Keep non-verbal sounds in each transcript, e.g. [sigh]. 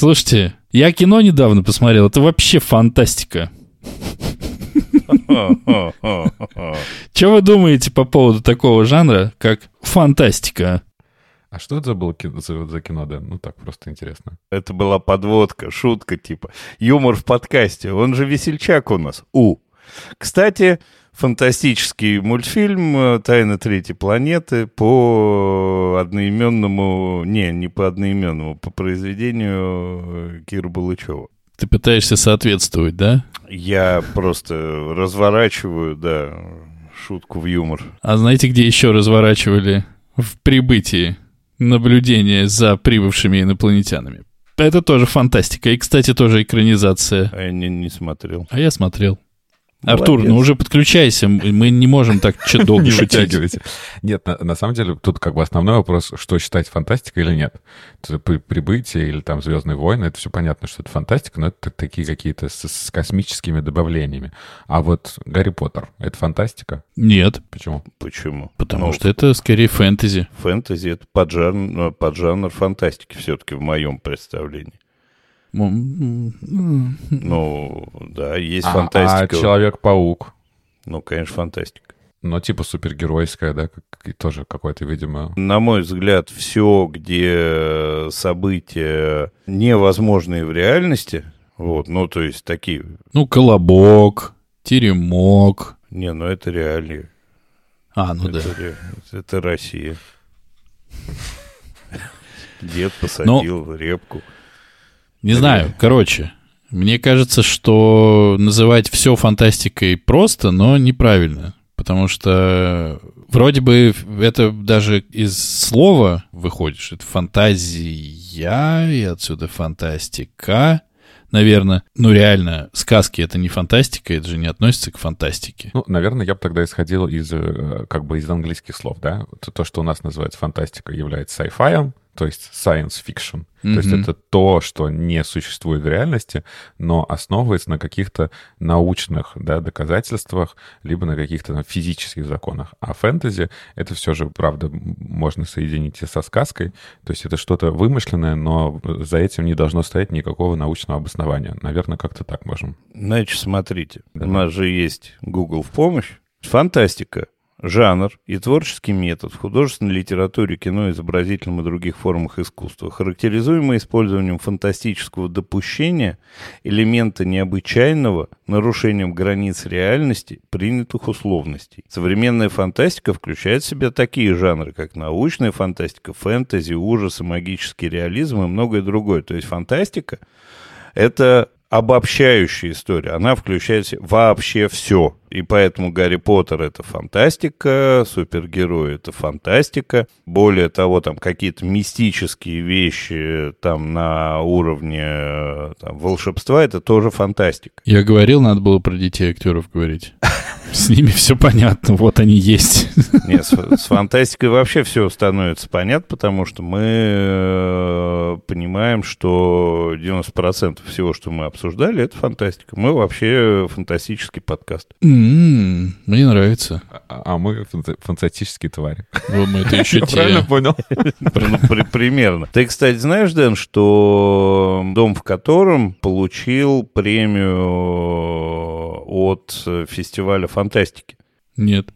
Слушайте, я кино недавно посмотрел, это вообще фантастика. [laughs] Что вы думаете по поводу такого жанра, как фантастика? А что это было за, за кино, да? Ну так, просто интересно. Это была подводка, шутка типа. Юмор в подкасте. Он же весельчак у нас. У. Кстати, фантастический мультфильм э, «Тайна третьей планеты» по одноименному... Не, не по одноименному, по произведению э, Кира Балычева. Ты пытаешься соответствовать, да? Я просто разворачиваю, да, шутку в юмор. А знаете, где еще разворачивали? В прибытии наблюдение за прибывшими инопланетянами. Это тоже фантастика. И, кстати, тоже экранизация. А я не, не смотрел. А я смотрел. Артур, ну уже подключайся, мы не можем так долго не. Нет, на, на самом деле тут как бы основной вопрос, что считать фантастикой или нет. Это прибытие или там Звездные войны, это все понятно, что это фантастика, но это такие какие-то с, с космическими добавлениями. А вот Гарри Поттер, это фантастика? Нет. Почему? Почему? Потому ну, что это скорее фэнтези. Фэнтези — это поджанр, поджанр фантастики все-таки в моем представлении. Ну, да, есть а, фантастика. А Человек-паук? Ну, конечно, фантастика. Но типа супергеройская, да, как, тоже какой-то, видимо... На мой взгляд, все, где события невозможные в реальности, вот, ну, то есть такие... Ну, колобок, теремок. Не, ну это реалии. А, ну это да. Ре... Это Россия. [laughs] Дед посадил Но... репку. Не знаю, короче, мне кажется, что называть все фантастикой просто, но неправильно. Потому что вроде бы это даже из слова выходит, что это фантазия, и отсюда фантастика, наверное. Ну, реально, сказки — это не фантастика, это же не относится к фантастике. Ну, наверное, я бы тогда исходил из, э, как бы, из английских слов, да? То, что у нас называется фантастика, является sci-fi, то есть science fiction. Mm-hmm. То есть это то, что не существует в реальности, но основывается на каких-то научных да, доказательствах, либо на каких-то там, физических законах. А фэнтези — это все же, правда, можно соединить и со сказкой. То есть это что-то вымышленное, но за этим не должно стоять никакого научного обоснования. Наверное, как-то так можем. Значит, смотрите, да. у нас же есть Google в помощь. Фантастика жанр и творческий метод в художественной литературе, кино, изобразительном и других формах искусства, характеризуемый использованием фантастического допущения, элемента необычайного, нарушением границ реальности, принятых условностей. Современная фантастика включает в себя такие жанры, как научная фантастика, фэнтези, ужасы, магический реализм и многое другое. То есть фантастика — это обобщающая история. Она включает вообще все. И поэтому Гарри Поттер — это фантастика, супергерои — это фантастика. Более того, там какие-то мистические вещи там на уровне там, волшебства — это тоже фантастика. Я говорил, надо было про детей актеров говорить. [laughs] С ними все понятно, вот они есть. Нет, с, с фантастикой вообще все становится понятно, потому что мы э, понимаем, что 90% всего, что мы обсуждали, это фантастика. Мы вообще фантастический подкаст. Mm-hmm, мне нравится. А, а мы фантастические твари. Вот мы это [laughs] еще те. Правильно понял? Ну, примерно. Ты, кстати, знаешь, Дэн, что дом, в котором получил премию от фестиваля фантастики? Нет.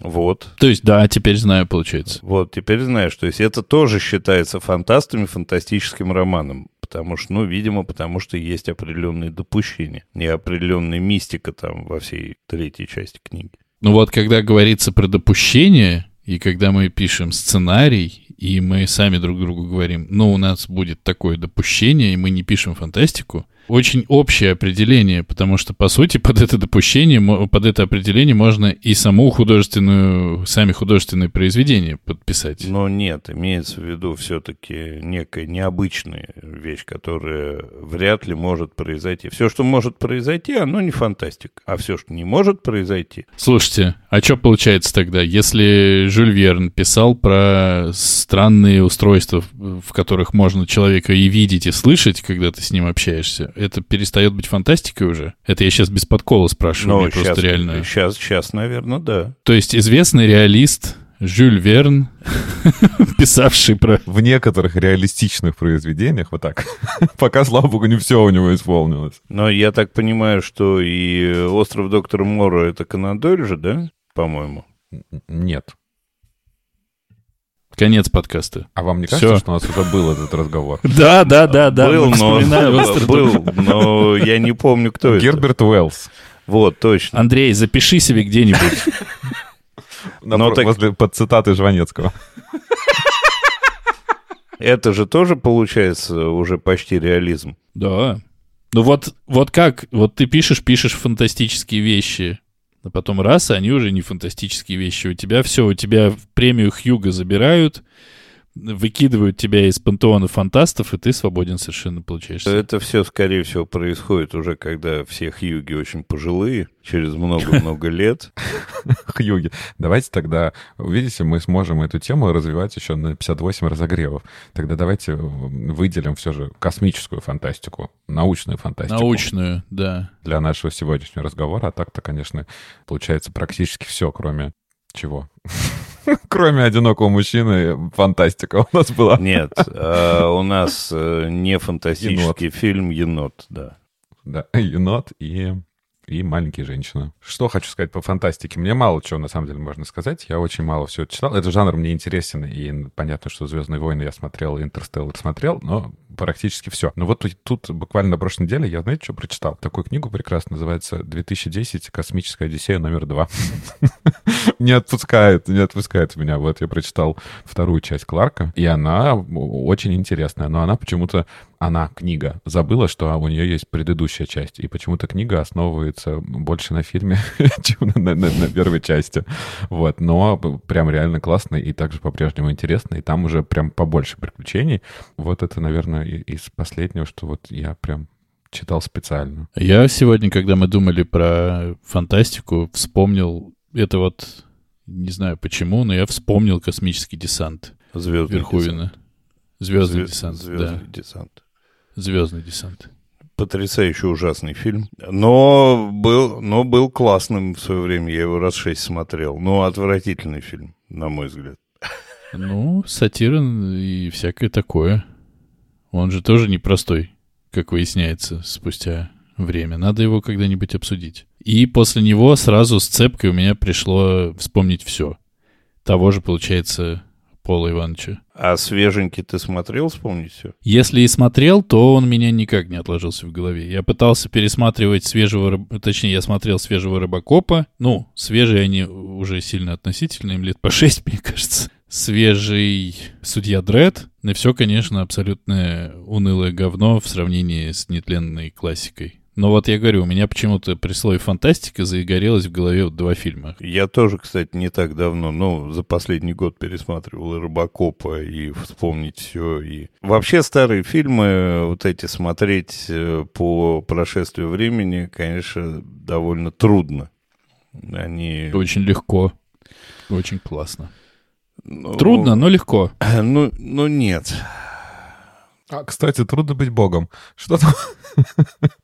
Вот. То есть, да, теперь знаю, получается. Вот, теперь знаешь. То есть это тоже считается фантастами, фантастическим романом. Потому что, ну, видимо, потому что есть определенные допущения. И определенная мистика там во всей третьей части книги. Ну вот, когда говорится про допущение, и когда мы пишем сценарий, и мы сами друг другу говорим, ну, у нас будет такое допущение, и мы не пишем фантастику, очень общее определение, потому что, по сути, под это допущение, под это определение можно и саму художественную, сами художественные произведения подписать. Но нет, имеется в виду все-таки некая необычная вещь, которая вряд ли может произойти. Все, что может произойти, оно не фантастика. А все, что не может произойти... Слушайте, а что получается тогда, если Жюль Верн писал про странные устройства, в которых можно человека и видеть, и слышать, когда ты с ним общаешься, это перестает быть фантастикой уже? Это я сейчас без подкола спрашиваю, ну, сейчас, просто реально. Сейчас, сейчас, наверное, да. То есть известный реалист Жюль Верн, [laughs] писавший про... В некоторых реалистичных произведениях, вот так, [laughs] пока, слава богу, не все у него исполнилось. Но я так понимаю, что и «Остров доктора Мора» — это Конан Дойль же, да, по-моему? Нет. Конец подкаста. А вам не кажется, Всё. что у нас уже был этот разговор? [laughs] Да, да, да, да. был, но, вспоминали «Остров был, но я не помню, кто это. Герберт Уэллс. Вот, точно. Андрей, запиши себе где-нибудь. [laughs] Так- Возле под цитаты Жванецкого. [laughs] Это же тоже получается уже почти реализм. Да. Ну вот, вот как, вот ты пишешь, пишешь фантастические вещи, а потом раз, они уже не фантастические вещи. У тебя все, у тебя премию Хьюга забирают, выкидывают тебя из пантеона фантастов, и ты свободен совершенно получаешься. Это все, скорее всего, происходит уже, когда все Хьюги очень пожилые, через много-много [laughs] лет. Хьюги. Давайте тогда, видите, мы сможем эту тему развивать еще на 58 разогревов. Тогда давайте выделим все же космическую фантастику, научную фантастику. Научную, да. Для нашего сегодняшнего разговора. А так-то, конечно, получается практически все, кроме чего? [laughs] [laughs] Кроме одинокого мужчины, фантастика у нас была. Нет, а у нас э, не фантастический фильм «Енот», да. Да, енот и, и маленькие женщины. Что хочу сказать по фантастике? Мне мало чего, на самом деле, можно сказать. Я очень мало всего читал. Этот жанр мне интересен, и понятно, что «Звездные войны» я смотрел, «Интерстеллар» смотрел, но практически все. Но вот тут буквально на прошлой неделе я, знаете, что прочитал? Такую книгу прекрасно называется «2010. Космическая Одиссея номер два». [laughs] Не отпускает, не отпускает меня. Вот я прочитал вторую часть Кларка, и она очень интересная, но она почему-то, она, книга, забыла, что у нее есть предыдущая часть, и почему-то книга основывается больше на фильме, [laughs] чем на, на- на первой части. Вот, но прям реально классно и также по-прежнему интересно, и там уже прям побольше приключений. Вот это, наверное, из последнего, что вот я прям читал специально. Я сегодня, когда мы думали про фантастику, вспомнил это вот, не знаю почему, но я вспомнил космический десант Звездный Верховина. десант. Звездный Зве- десант, Звездный да. десант. Звездный десант. Потрясающий ужасный фильм. Но был, но был классным в свое время. Я его раз шесть смотрел. Но отвратительный фильм, на мой взгляд. Ну, сатира и всякое такое. Он же тоже непростой, как выясняется спустя время. Надо его когда-нибудь обсудить. И после него сразу с цепкой у меня пришло вспомнить все. Того же, получается, Пола Ивановича. А свеженький ты смотрел, вспомнить все? Если и смотрел, то он меня никак не отложился в голове. Я пытался пересматривать свежего, точнее, я смотрел свежего Рыбакопа. Ну, свежие они уже сильно относительно, им лет по шесть, мне кажется. Свежий Судья Дред. Но все, конечно, абсолютно унылое говно в сравнении с нетленной классикой. Но вот я говорю, у меня почему-то при слове фантастика загорелось в голове вот два фильма. Я тоже, кстати, не так давно, ну, за последний год пересматривал и Робокопа, и вспомнить все. И... Вообще старые фильмы, вот эти смотреть э, по прошествию времени, конечно, довольно трудно. Они... Очень легко. Очень классно. ну, Трудно, но легко. [clears throat] Ну, ну нет. А, кстати, трудно быть богом. Что там? [laughs]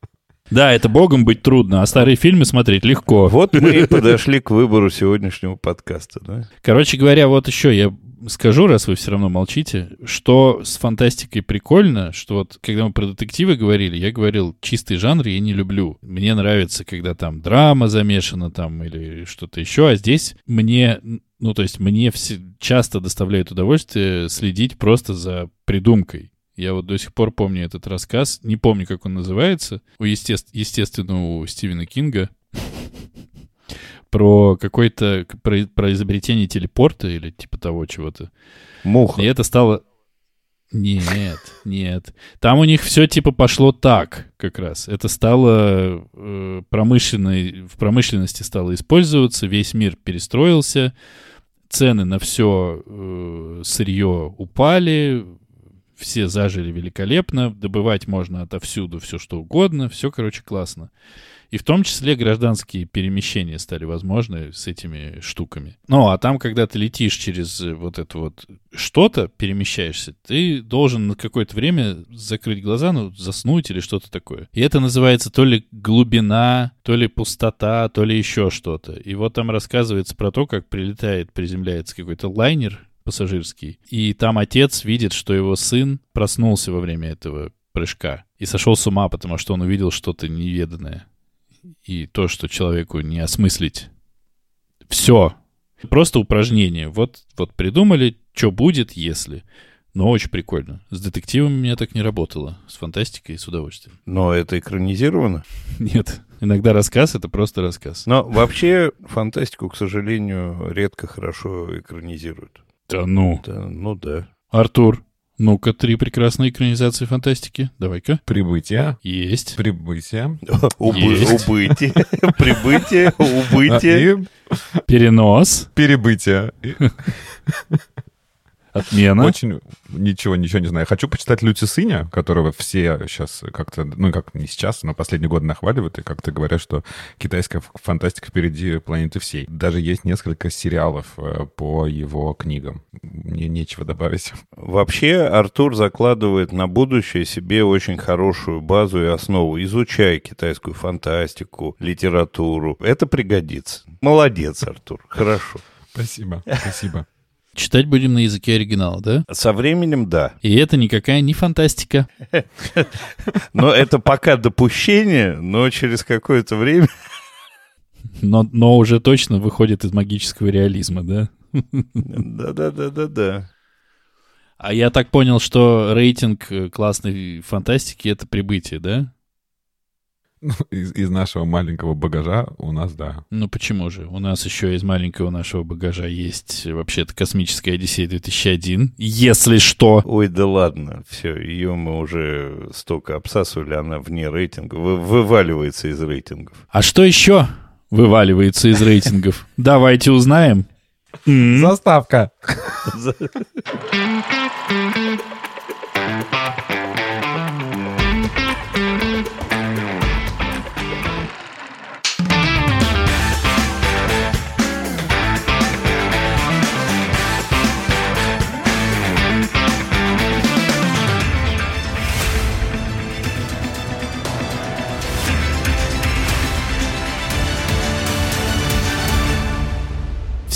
Да, это богом быть трудно, а старые фильмы смотреть легко. Вот мы и [laughs] подошли к выбору сегодняшнего подкаста, да? Короче говоря, вот еще я скажу, раз вы все равно молчите, что с фантастикой прикольно, что вот когда мы про детективы говорили, я говорил, чистый жанр я не люблю. Мне нравится, когда там драма замешана там или что-то еще, а здесь мне, ну то есть мне все, часто доставляет удовольствие следить просто за придумкой. Я вот до сих пор помню этот рассказ, не помню, как он называется, у естеств- естественно, у Стивена Кинга, [laughs] про какое-то, про, про изобретение телепорта или типа того чего-то. Муха. И это стало... Нет, нет. Там у них все типа пошло так как раз. Это стало э, промышленной... В промышленности стало использоваться, весь мир перестроился, цены на все э, сырье упали, все зажили великолепно, добывать можно отовсюду все что угодно, все, короче, классно. И в том числе гражданские перемещения стали возможны с этими штуками. Ну, а там, когда ты летишь через э, вот это вот что-то, перемещаешься, ты должен на какое-то время закрыть глаза, ну, заснуть или что-то такое. И это называется то ли глубина, то ли пустота, то ли еще что-то. И вот там рассказывается про то, как прилетает, приземляется какой-то лайнер пассажирский, и там отец видит, что его сын проснулся во время этого прыжка и сошел с ума, потому что он увидел что-то неведанное и то, что человеку не осмыслить. Все. Просто упражнение. Вот, вот придумали, что будет, если. Но очень прикольно. С детективами у меня так не работало. С фантастикой с удовольствием. Но это экранизировано? Нет. Иногда рассказ — это просто рассказ. Но вообще фантастику, к сожалению, редко хорошо экранизируют. Да ну. Да, ну да. Артур, ну-ка, три прекрасные экранизации фантастики. Давай-ка. Прибытие. Есть. Прибытие. [laughs] Есть. Убытие. [laughs] Прибытие. [laughs] Убытие. И Перенос. перебытие. Отмена. Очень ничего, ничего не знаю. Хочу почитать Люти Сыня, которого все сейчас как-то, ну как не сейчас, но последние годы нахваливают и как-то говорят, что китайская фантастика впереди планеты всей. Даже есть несколько сериалов э, по его книгам. Мне нечего добавить. Вообще Артур закладывает на будущее себе очень хорошую базу и основу. Изучай китайскую фантастику, литературу. Это пригодится. Молодец, Артур. Хорошо. Спасибо, спасибо. Читать будем на языке оригинала, да? Со временем да. И это никакая не фантастика. [laughs] Но это пока допущение, но через какое-то время... Но, но уже точно выходит из магического реализма, да? Да-да-да-да-да. А я так понял, что рейтинг э, классной фантастики — это прибытие, да? Ну, [laughs] Из, из нашего маленького багажа у нас, да. Ну почему же? У нас еще из маленького нашего багажа есть вообще-то «Космическая Одиссея 2001». Если что. Ой, да ладно, все, ее мы уже столько обсасывали, она вне рейтинга, вы- вываливается из рейтингов. А что еще вываливается из рейтингов? [laughs] Давайте узнаем. Заставка. [laughs]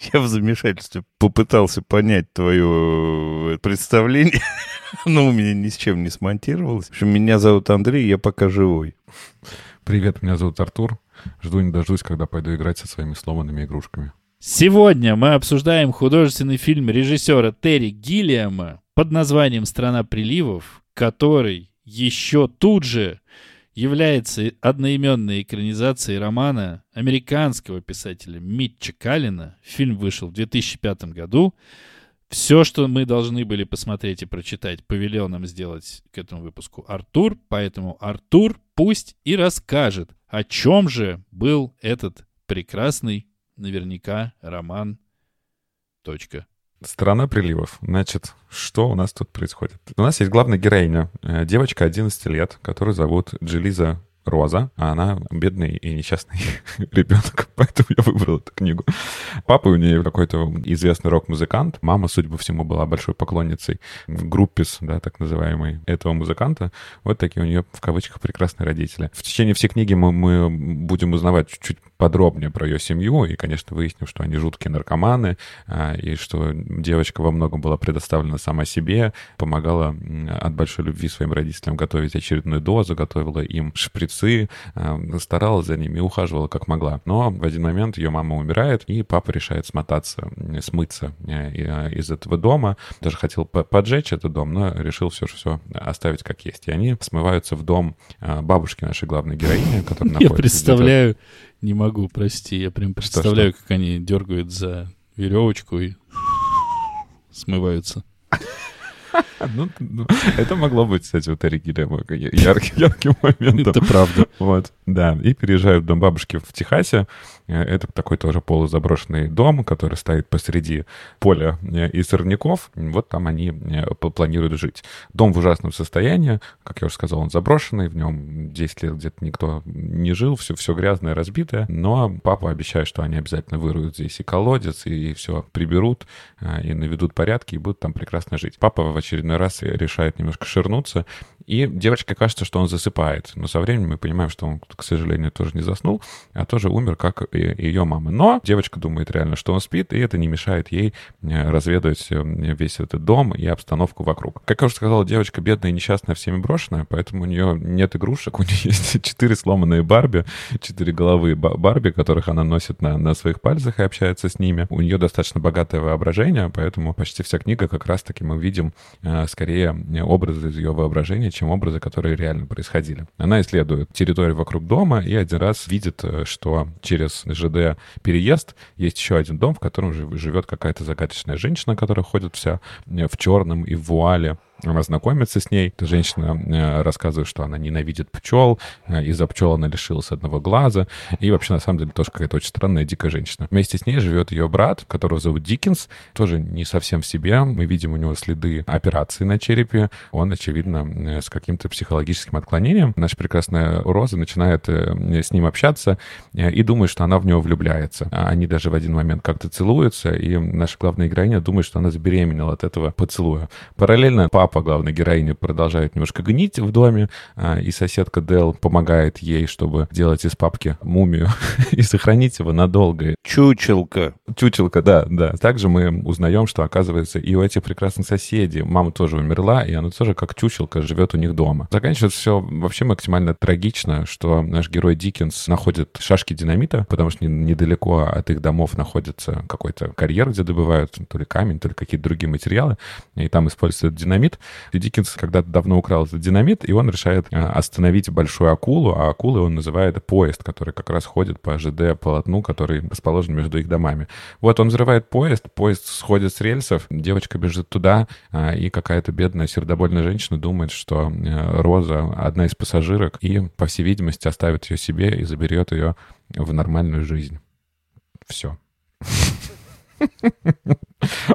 Я в замешательстве попытался понять твое э, представление, [laughs] но у меня ни с чем не смонтировалось. В общем, меня зовут Андрей, я пока живой. Привет, меня зовут Артур. Жду не дождусь, когда пойду играть со своими сломанными игрушками. Сегодня мы обсуждаем художественный фильм режиссера Терри Гиллиама под названием «Страна приливов», который еще тут же является одноименной экранизацией романа американского писателя Митча Каллина. Фильм вышел в 2005 году. Все, что мы должны были посмотреть и прочитать, повелел нам сделать к этому выпуску Артур. Поэтому Артур пусть и расскажет, о чем же был этот прекрасный, наверняка, роман. Точка. Страна приливов. Значит, что у нас тут происходит? У нас есть главная героиня, э, девочка 11 лет, которую зовут Джилиза Роза, а она бедный и несчастный [laughs] ребенок, [laughs] поэтому я выбрал эту книгу. Папа у нее какой-то известный рок-музыкант, мама, судя по всему, была большой поклонницей группис, да, так называемой, этого музыканта. Вот такие у нее, в кавычках, прекрасные родители. В течение всей книги мы, мы будем узнавать чуть-чуть подробнее про ее семью, и, конечно, выясним, что они жуткие наркоманы, а, и что девочка во многом была предоставлена сама себе, помогала от большой любви своим родителям готовить очередную дозу, готовила им шприцы, а, старалась за ними ухаживала как могла. Но в один момент ее мама умирает, и папа решает смотаться, смыться э, из этого дома. Даже хотел поджечь этот дом, но решил все же все оставить как есть. И они смываются в дом бабушки нашей главной героини, которая [laughs] находится... Я представляю, не могу, прости, я прям представляю, что, что? как они дергают за веревочку и смываются. [laughs] Ну, ну, это могло быть, кстати, вот Терри Гиллиама ярким, ярким моментом. Это правда. Вот, да. И переезжают в дом бабушки в Техасе. Э, это такой тоже полузаброшенный дом, который стоит посреди поля э, из сорняков. Вот там они э, планируют жить. Дом в ужасном состоянии. Как я уже сказал, он заброшенный. В нем 10 лет где-то никто не жил. Все, все грязное, разбитое. Но папа обещает, что они обязательно выруют здесь и колодец, и все приберут, и наведут порядки, и будут там прекрасно жить. Папа в очередной раз решает немножко ширнуться, и девочке кажется, что он засыпает. Но со временем мы понимаем, что он, к сожалению, тоже не заснул, а тоже умер, как и ее мама. Но девочка думает реально, что он спит, и это не мешает ей э, разведывать э, весь этот дом и обстановку вокруг. Как я уже сказал, девочка бедная и несчастная, всеми брошенная, поэтому у нее нет игрушек, [laughs] у нее есть четыре сломанные Барби, четыре головы Барби, которых она носит на, на своих пальцах и общается с ними. У нее достаточно богатое воображение, поэтому почти вся книга как раз-таки мы видим э, скорее образы из ее воображения, чем образы, которые реально происходили. Она исследует территорию вокруг дома и один раз видит, что через ЖД переезд есть еще один дом, в котором живет какая-то загадочная женщина, которая ходит вся в черном и в вуале. Она знакомится с ней. Эта женщина э, рассказывает, что она ненавидит пчел. Э, из-за пчел она лишилась одного глаза. И вообще, на самом деле, тоже какая-то очень странная, дикая женщина. Вместе с ней живет ее брат, которого зовут Диккенс. Тоже не совсем в себе. Мы видим у него следы операции на черепе. Он, очевидно, э, с каким-то психологическим отклонением. Наша прекрасная Роза начинает с ним общаться и думает, что она в него влюбляется. Они даже в один момент как-то целуются, и наша главная героиня думает, что она забеременела от этого поцелуя. Параллельно папа папа главной героини продолжает немножко гнить в доме, а, и соседка Дел помогает ей, чтобы делать из папки мумию [laughs] и сохранить его надолго. Чучелка. Чучелка, да, да. Также мы узнаем, что, оказывается, и у этих прекрасных соседей мама тоже умерла, и она тоже как чучелка живет у них дома. Заканчивается все вообще максимально трагично, что наш герой Диккенс находит шашки динамита, потому что недалеко от их домов находится какой-то карьер, где добывают то ли камень, то ли какие-то другие материалы, и там используют динамит. И Диккенс когда-то давно украл этот динамит, и он решает э, остановить большую акулу, а акулы он называет поезд, который как раз ходит по ЖД-полотну, который расположен между их домами. Вот он взрывает поезд, поезд сходит с рельсов, девочка бежит туда, а, и какая-то бедная сердобольная женщина думает, что э, Роза одна из пассажирок, и, по всей видимости, оставит ее себе и заберет ее в нормальную жизнь. Все. [laughs]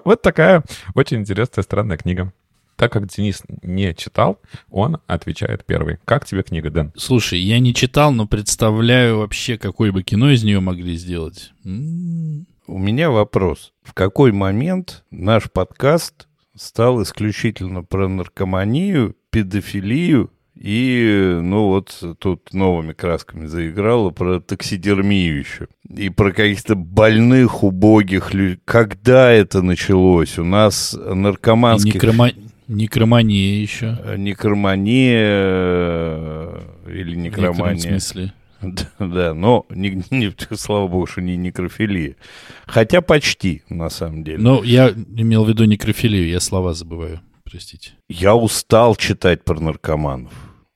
Вот такая очень интересная, странная книга. Так как Денис не читал, он отвечает первый. Как тебе книга, Дэн? Слушай, я не читал, но представляю вообще, какое бы кино из нее могли сделать. М-м. У меня вопрос. В какой момент наш подкаст стал исключительно про наркоманию, педофилию и, ну вот, тут новыми красками заиграла про таксидермию еще. И про каких-то больных, убогих людей. Когда это началось? У нас наркоманских... Некрома... Некромания еще. Э, некромания э, или некромания. В смысле. [laughs] Да, да, но, не, не, слава богу, что не некрофилия. Хотя почти, на самом деле. Ну, я имел в виду некрофилию, я слова забываю, простите. Я устал читать про наркоманов.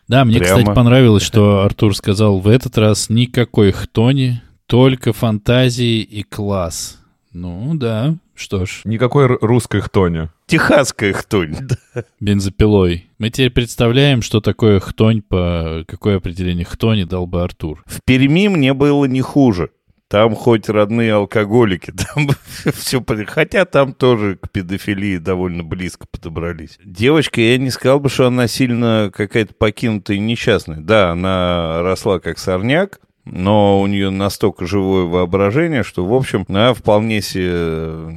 Да, мне, Прямо... кстати, понравилось, что Артур сказал в этот раз никакой хтони, только фантазии и класс. Ну, да, что ж. Никакой русской хтони. Техасская хтонь. [laughs] Бензопилой. Мы теперь представляем, что такое хтонь, по какое определение хтони дал бы Артур. В Перми мне было не хуже. Там хоть родные алкоголики, [laughs] там все... Хотя там тоже к педофилии довольно близко подобрались. Девочка, я не сказал бы, что она сильно какая-то покинутая и несчастная. Да, она росла как сорняк, но у нее настолько живое воображение, что, в общем, она вполне себе э,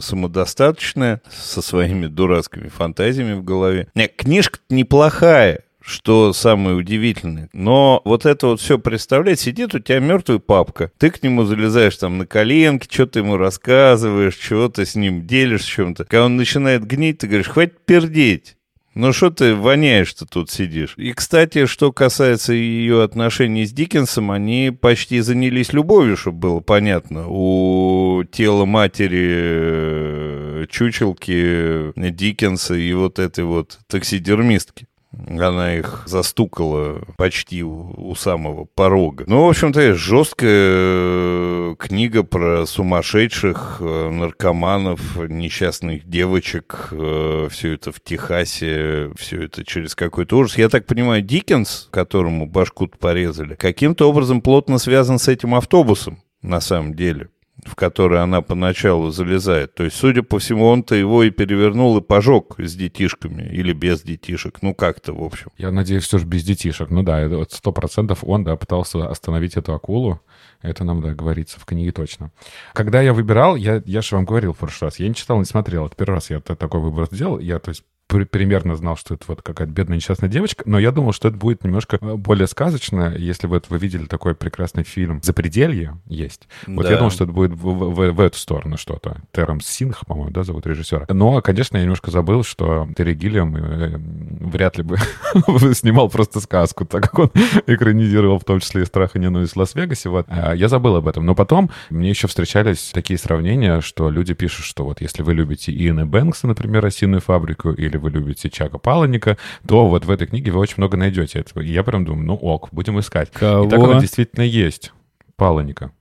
самодостаточная, со своими дурацкими фантазиями в голове. Книжка неплохая, что самое удивительное. Но вот это вот все представлять, сидит у тебя мертвый папка, ты к нему залезаешь там на коленки, что ты ему рассказываешь, чего ты с ним делишь, чем-то. Когда он начинает гнить, ты говоришь, хватит пердеть. Ну что ты воняешь-то тут сидишь? И, кстати, что касается ее отношений с Диккенсом, они почти занялись любовью, чтобы было понятно. У тела матери э, чучелки Диккенса и вот этой вот таксидермистки. Она их застукала почти у, самого порога. Ну, в общем-то, жесткая э, книга про сумасшедших э, наркоманов, несчастных девочек. Э, все это в Техасе, все это через какой-то ужас. Я так понимаю, Диккенс, которому башку порезали, каким-то образом плотно связан с этим автобусом на самом деле в который она поначалу залезает. То есть, судя по всему, он-то его и перевернул и пожег с детишками или без детишек. Ну, как-то, в общем. Я надеюсь, все же без детишек. Ну да, сто процентов он, да, пытался остановить эту акулу. Это нам, да, говорится в книге точно. Когда я выбирал, я, я же вам говорил в прошлый раз, я не читал, не смотрел. Это первый раз я такой выбор сделал. Я, то есть, примерно знал, что это вот какая-то бедная несчастная девочка, но я думал, что это будет немножко э, более сказочно, если вот вы видели такой прекрасный фильм «Запределье» есть. Вот да. я думал, что это будет в, в, в эту сторону что-то. Терренс Синх, по-моему, да, зовут режиссера. Но, конечно, я немножко забыл, что Терри Гиллиам э, вряд ли бы [laughs] снимал просто сказку, так как он [laughs] экранизировал в том числе и «Страх и ненависть в Лас-Вегасе». Вот. А я забыл об этом. Но потом мне еще встречались такие сравнения, что люди пишут, что вот если вы любите Иэна Бэнкса, например, «Осиную фабрику», или если вы любите Чака Паланика, то вот в этой книге вы очень много найдете этого. И я прям думаю, ну ок, будем искать. Кого? И так оно действительно есть. Паланика.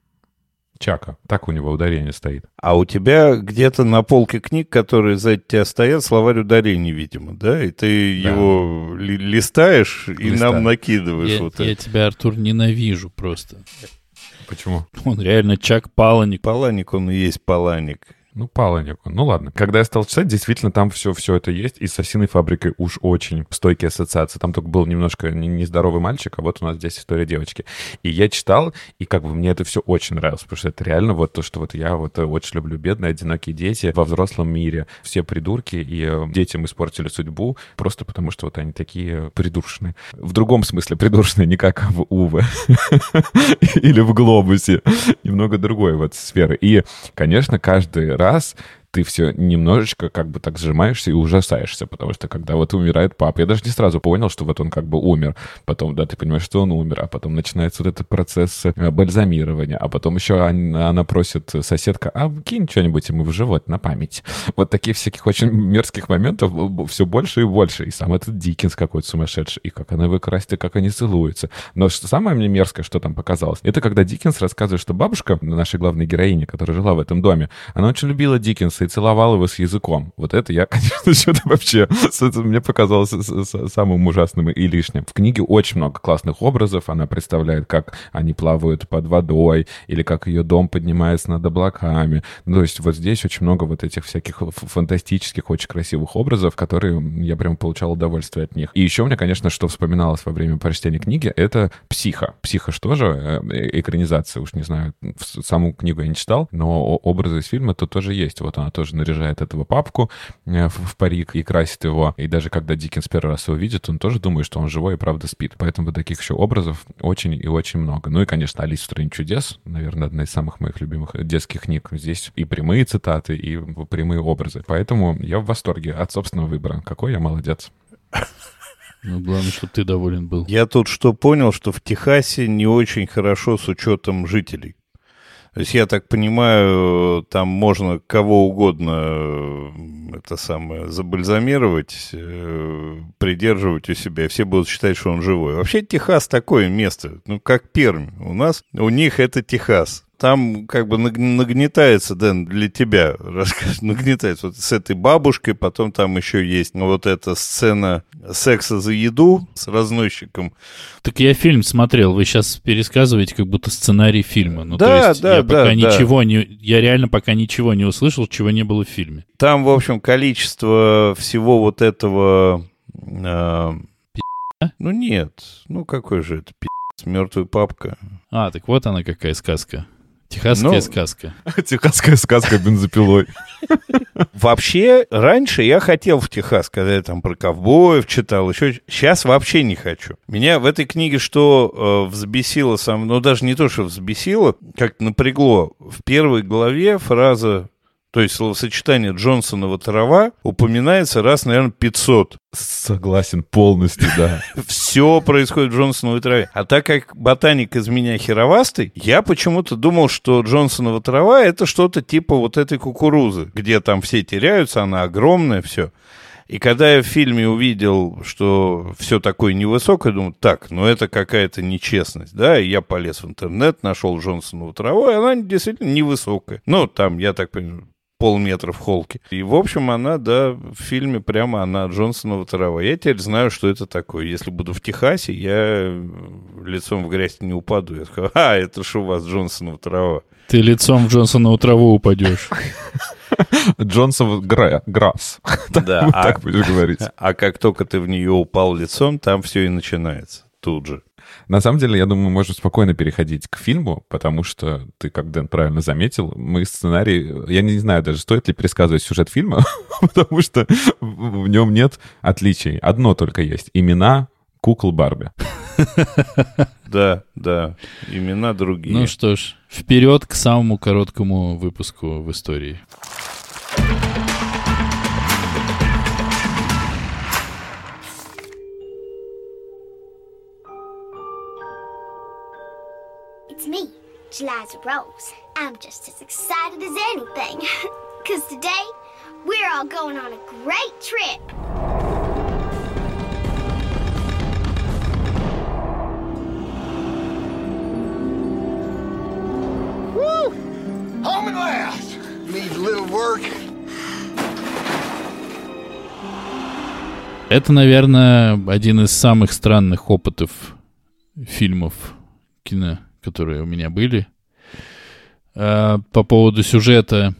Чака. Так у него ударение стоит. А у тебя где-то на полке книг, которые за тебя стоят, словарь ударений, видимо, да? И ты да. его ли листаешь и нам накидываешь я, вот я это. тебя, Артур, ненавижу просто. Почему? Он реально Чак Паланик. Паланик, он и есть Паланик. Ну, Паланик. Ну ладно. Когда я стал читать, действительно, там все, все это есть. И с осиной фабрикой уж очень стойкие ассоциации. Там только был немножко нездоровый мальчик, а вот у нас здесь история девочки. И я читал, и как бы мне это все очень нравилось, потому что это реально вот то, что вот я вот очень люблю бедные, одинокие дети во взрослом мире. Все придурки, и э, детям испортили судьбу просто потому, что вот они такие придуршные. В другом смысле придуршные, не как в Уве [laughs] или в Глобусе. Немного другой вот сферы. И, конечно, каждый раз раз ты все немножечко как бы так сжимаешься и ужасаешься, потому что когда вот умирает папа, я даже не сразу понял, что вот он как бы умер, потом, да, ты понимаешь, что он умер, а потом начинается вот этот процесс э, бальзамирования, а потом еще она, она просит соседка, а кинь что-нибудь ему в живот на память. [laughs] Вот таких всяких очень мерзких моментов все больше и больше, и сам этот Диккенс какой-то сумасшедший, и как она его красит, и как они целуются. Но что самое мне мерзкое, что там показалось, это когда Диккенс рассказывает, что бабушка, нашей главной героини, которая жила в этом доме, она очень любила Диккенса и целовал его с языком. Вот это я, [laughs] конечно, что-то вообще... Мне показалось самым ужасным и лишним. В книге очень много классных образов. Она представляет, как они плавают под водой, или как ее дом поднимается над облаками. Ну, то есть вот здесь очень много вот этих всяких фантастических, очень красивых образов, которые я прям получал удовольствие от них. И еще мне, конечно, что вспоминалось во время прочтения книги, это «Психа». «Психа» же? Э, э, экранизация, уж не знаю, саму книгу я не читал, но образы из фильма тут тоже есть. Вот она тоже наряжает этого папку э, в парик и красит его. И даже когда Диккенс первый раз его видит, он тоже думает, что он живой и правда спит. Поэтому таких еще образов очень и очень много. Ну и, конечно, «Алиса в стране чудес», наверное, одна из самых моих любимых детских книг. Здесь и прямые цитаты, и прямые образы. Поэтому я в восторге от собственного выбора. Какой я молодец. Ну, главное, чтобы ты доволен был. Я тут что понял, что в Техасе не очень хорошо с учетом жителей. То есть, я так понимаю, там можно кого угодно э, это самое забальзамировать, э, придерживать у себя, все будут считать, что он живой. Вообще Техас такое место, ну, как Пермь. У нас, у них это Техас там как бы нагнетается, Дэн, для тебя, расскажи, нагнетается вот с этой бабушкой, потом там еще есть ну, вот эта сцена секса за еду с разносчиком. Так я фильм смотрел, вы сейчас пересказываете как будто сценарий фильма. Ну, да, то есть да, я да, пока да. ничего не, я реально пока ничего не услышал, чего не было в фильме. Там, в общем, количество всего вот этого... Э, ну нет, ну какой же это пи***, мертвый папка. А, так вот она какая сказка. Техасская Ну, сказка. [laughs] Техасская сказка бензопилой. [laughs] Вообще, раньше я хотел в Техас, когда я там про ковбоев читал, еще. Сейчас вообще не хочу. Меня в этой книге что э, взбесило сам, ну даже не то, что взбесило, как напрягло. В первой главе фраза, то есть словосочетание Джонсонова трава упоминается раз, наверное, 500. Согласен полностью, да. [laughs] Все происходит в Джонсоновой траве. А так как ботаник из меня херовастый, я почему-то думал, что Джонсонова трава это что-то типа вот этой кукурузы, где там все теряются, она огромная, все. И когда я в фильме увидел, что все такое невысокое, думаю, так, ну это какая-то нечестность, да, и я полез в интернет, нашел Джонсонову траву, и она действительно невысокая. Ну, там, я так понимаю, полметра в холке. И, в общем, она, да, в фильме прямо она Джонсонова трава. Я теперь знаю, что это такое. Если буду в Техасе, я лицом в грязь не упаду. Я скажу, а, это что у вас Джонсонова трава? Ты лицом в Джонсонову траву упадешь. [laughs] Джонсон гра- Грасс. [laughs] Да, а, так будешь говорить. [laughs] а как только ты в нее упал лицом, там все и начинается. Тут же. На самом деле, я думаю, можем спокойно переходить к фильму, потому что ты, как Дэн правильно заметил, мы сценарий... Я не знаю даже, стоит ли пересказывать сюжет фильма, [laughs] потому что в в нем нет отличий. Одно только есть. Имена кукол Барби. [laughs] Да, да. Имена другие. Ну что ж, вперед к самому короткому выпуску в истории. Me, Jeliza Rose. I'm just as excited as anything. Because today, we're all going on a great trip. Home at last. Needs a little work. Это, наверное, один из самых странных опытов фильмов кино, которые у меня были. А, По поводу сюжета,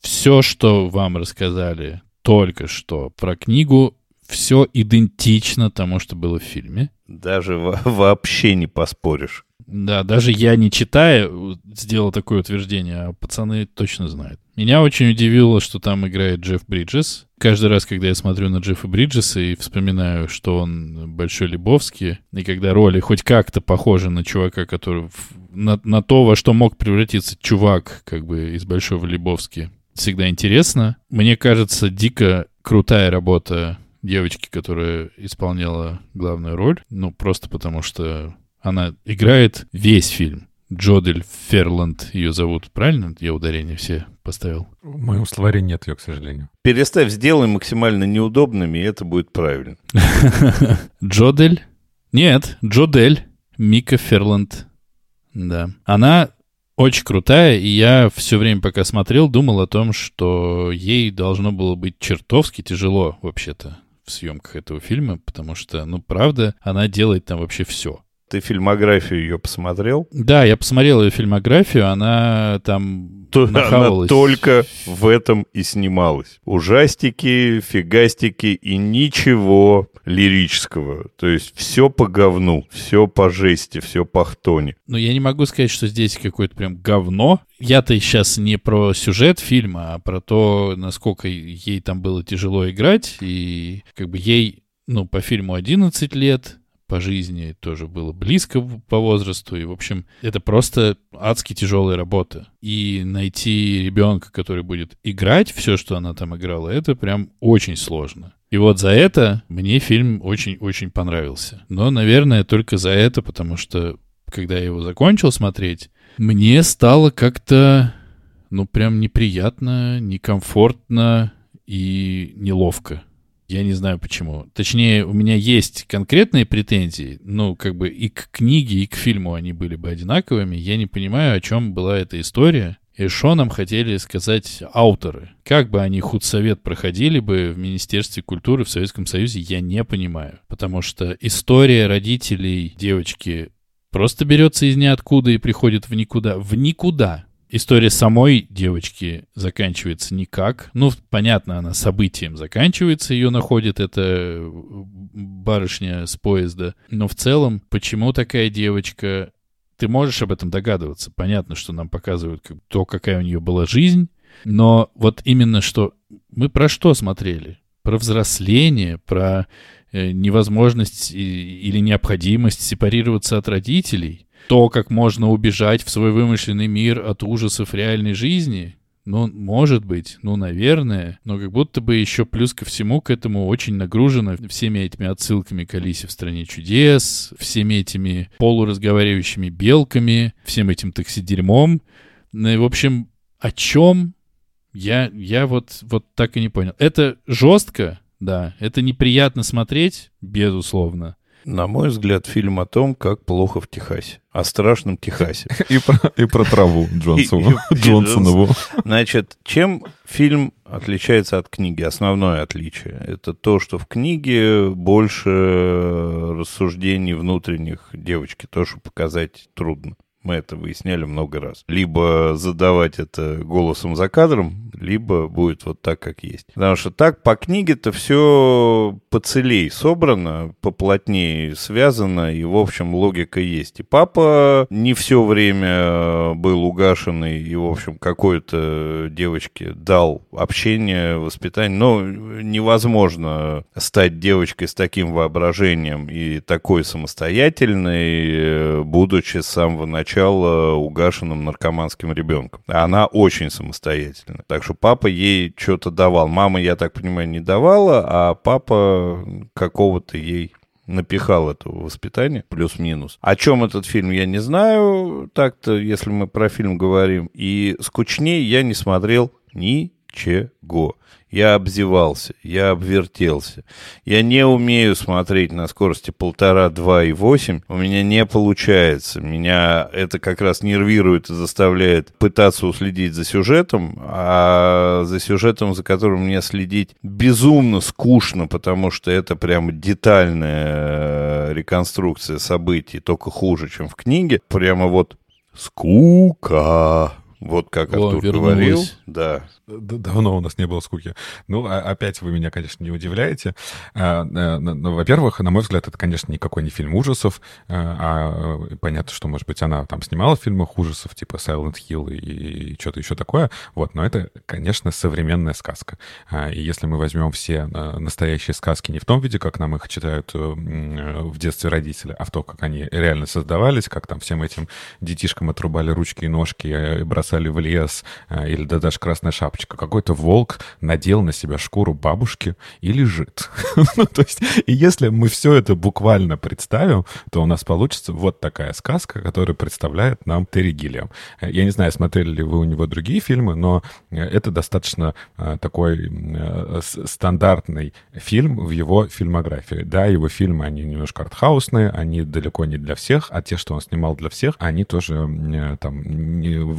все, что вам рассказали только что про книгу, все идентично тому, что было в фильме. Даже во- вообще не поспоришь. Да, даже я не читая сделал такое утверждение, а пацаны точно знают. Меня очень удивило, что там играет Джефф Бриджес. Каждый раз, когда я смотрю на Джеффа Бриджеса и вспоминаю, что он большой Лебовский, и когда роли хоть как-то похожи на чувака, который... На, на то, во что мог превратиться чувак, как бы, из Большого Лебовски, всегда интересно. Мне кажется, дико крутая работа девочки, которая исполняла главную роль. Ну, просто потому что она играет весь фильм. Джодель Ферланд ее зовут, правильно? Я ударение все поставил. В моем словаре нет ее, к сожалению. Переставь, сделай максимально неудобными, и это будет правильно. [laughs] Джодель? Нет, Джодель. Мика Ферланд. Да. Она очень крутая, и я все время, пока смотрел, думал о том, что ей должно было быть чертовски тяжело, вообще-то, в съемках этого фильма, потому что, ну, правда, она делает там вообще все. Ты фильмографию ее посмотрел? Да, я посмотрел ее фильмографию, она там То она нахавалась. только в этом и снималась. Ужастики, фигастики и ничего лирического. То есть все по говну, все по жести, все по хтоне. Но я не могу сказать, что здесь какое-то прям говно. Я-то сейчас не про сюжет фильма, а про то, насколько ей там было тяжело играть. И как бы ей, ну, по фильму 11 лет, по жизни тоже было близко по возрасту. И, в общем, это просто адски тяжелая работа. И найти ребенка, который будет играть все, что она там играла, это прям очень сложно. И вот за это мне фильм очень-очень понравился. Но, наверное, только за это, потому что когда я его закончил смотреть, мне стало как-то, ну, прям неприятно, некомфортно и неловко. Я не знаю почему. Точнее, у меня есть конкретные претензии, ну, как бы и к книге, и к фильму они были бы одинаковыми. Я не понимаю, о чем была эта история. И что нам хотели сказать авторы? Как бы они худсовет проходили бы в Министерстве культуры в Советском Союзе, я не понимаю. Потому что история родителей девочки просто берется из ниоткуда и приходит в никуда. В никуда. История самой девочки заканчивается никак. Ну, понятно, она событием заканчивается, ее находит эта барышня с поезда. Но в целом, почему такая девочка ты можешь об этом догадываться. Понятно, что нам показывают как, то, какая у нее была жизнь, но вот именно что... Мы про что смотрели? Про взросление, про э, невозможность или необходимость сепарироваться от родителей, то, как можно убежать в свой вымышленный мир от ужасов реальной жизни, ну, может быть, ну, наверное, но как будто бы еще плюс ко всему к этому очень нагружено всеми этими отсылками к Алисе в «Стране чудес», всеми этими полуразговаривающими белками, всем этим такси-дерьмом. Ну, и, в общем, о чем я, я вот, вот так и не понял. Это жестко, да, это неприятно смотреть, безусловно. На мой взгляд, фильм о том, как плохо в Техасе. О страшном Техасе. [laughs] И про, и про траву [laughs] [laughs] Джонсону, Джонсонову. Значит, чем фильм отличается от книги? Основное отличие — это то, что в книге больше рассуждений внутренних девочки, то, что показать трудно. Мы это выясняли много раз. Либо задавать это голосом за кадром, либо будет вот так, как есть. Потому что так по книге-то все поцелей собрано, поплотнее связано, и, в общем, логика есть. И папа не все время был угашенный, и, в общем, какой-то девочке дал общение, воспитание. Но невозможно стать девочкой с таким воображением и такой самостоятельной, будучи с самого начала угашенным наркоманским ребенком. Она очень самостоятельна. Так что папа ей что-то давал. Мама, я так понимаю, не давала, а папа какого-то ей напихал этого воспитания, плюс-минус. О чем этот фильм, я не знаю, так-то, если мы про фильм говорим. И скучнее я не смотрел ничего. Я обзевался, я обвертелся. Я не умею смотреть на скорости полтора, два и восемь. У меня не получается. Меня это как раз нервирует и заставляет пытаться уследить за сюжетом, а за сюжетом, за которым мне следить безумно скучно, потому что это прям детальная э, реконструкция событий, только хуже, чем в книге. Прямо вот скука. Вот как О, Артур вернулась. говорил. Да. Давно у нас не было скуки. Ну, а опять вы меня, конечно, не удивляете. А, э, во-первых, на мой взгляд, это, конечно, никакой не фильм ужасов. Э, а понятно, что, может быть, она там снимала в фильмах ужасов, типа Silent Hill и, и что-то еще такое. Вот, но это, конечно, современная сказка. А, и если мы возьмем все э, настоящие сказки не в том виде, как нам их читают в детстве родители, а в то, как они реально создавались, как там всем этим детишкам отрубали ручки и ножки, бросали бросали в лес, а, или да даже красная шапочка. Какой-то волк надел на себя шкуру бабушки и лежит. [laughs] ну, то есть, и если мы все это буквально представим, то у нас получится вот такая сказка, которая представляет нам Терри Гиллиам. Я не знаю, смотрели ли вы у него другие фильмы, но это достаточно такой стандартный фильм в его фильмографии. Да, его фильмы, они немножко артхаусные, они далеко не для всех, а те, что он снимал для всех, они тоже там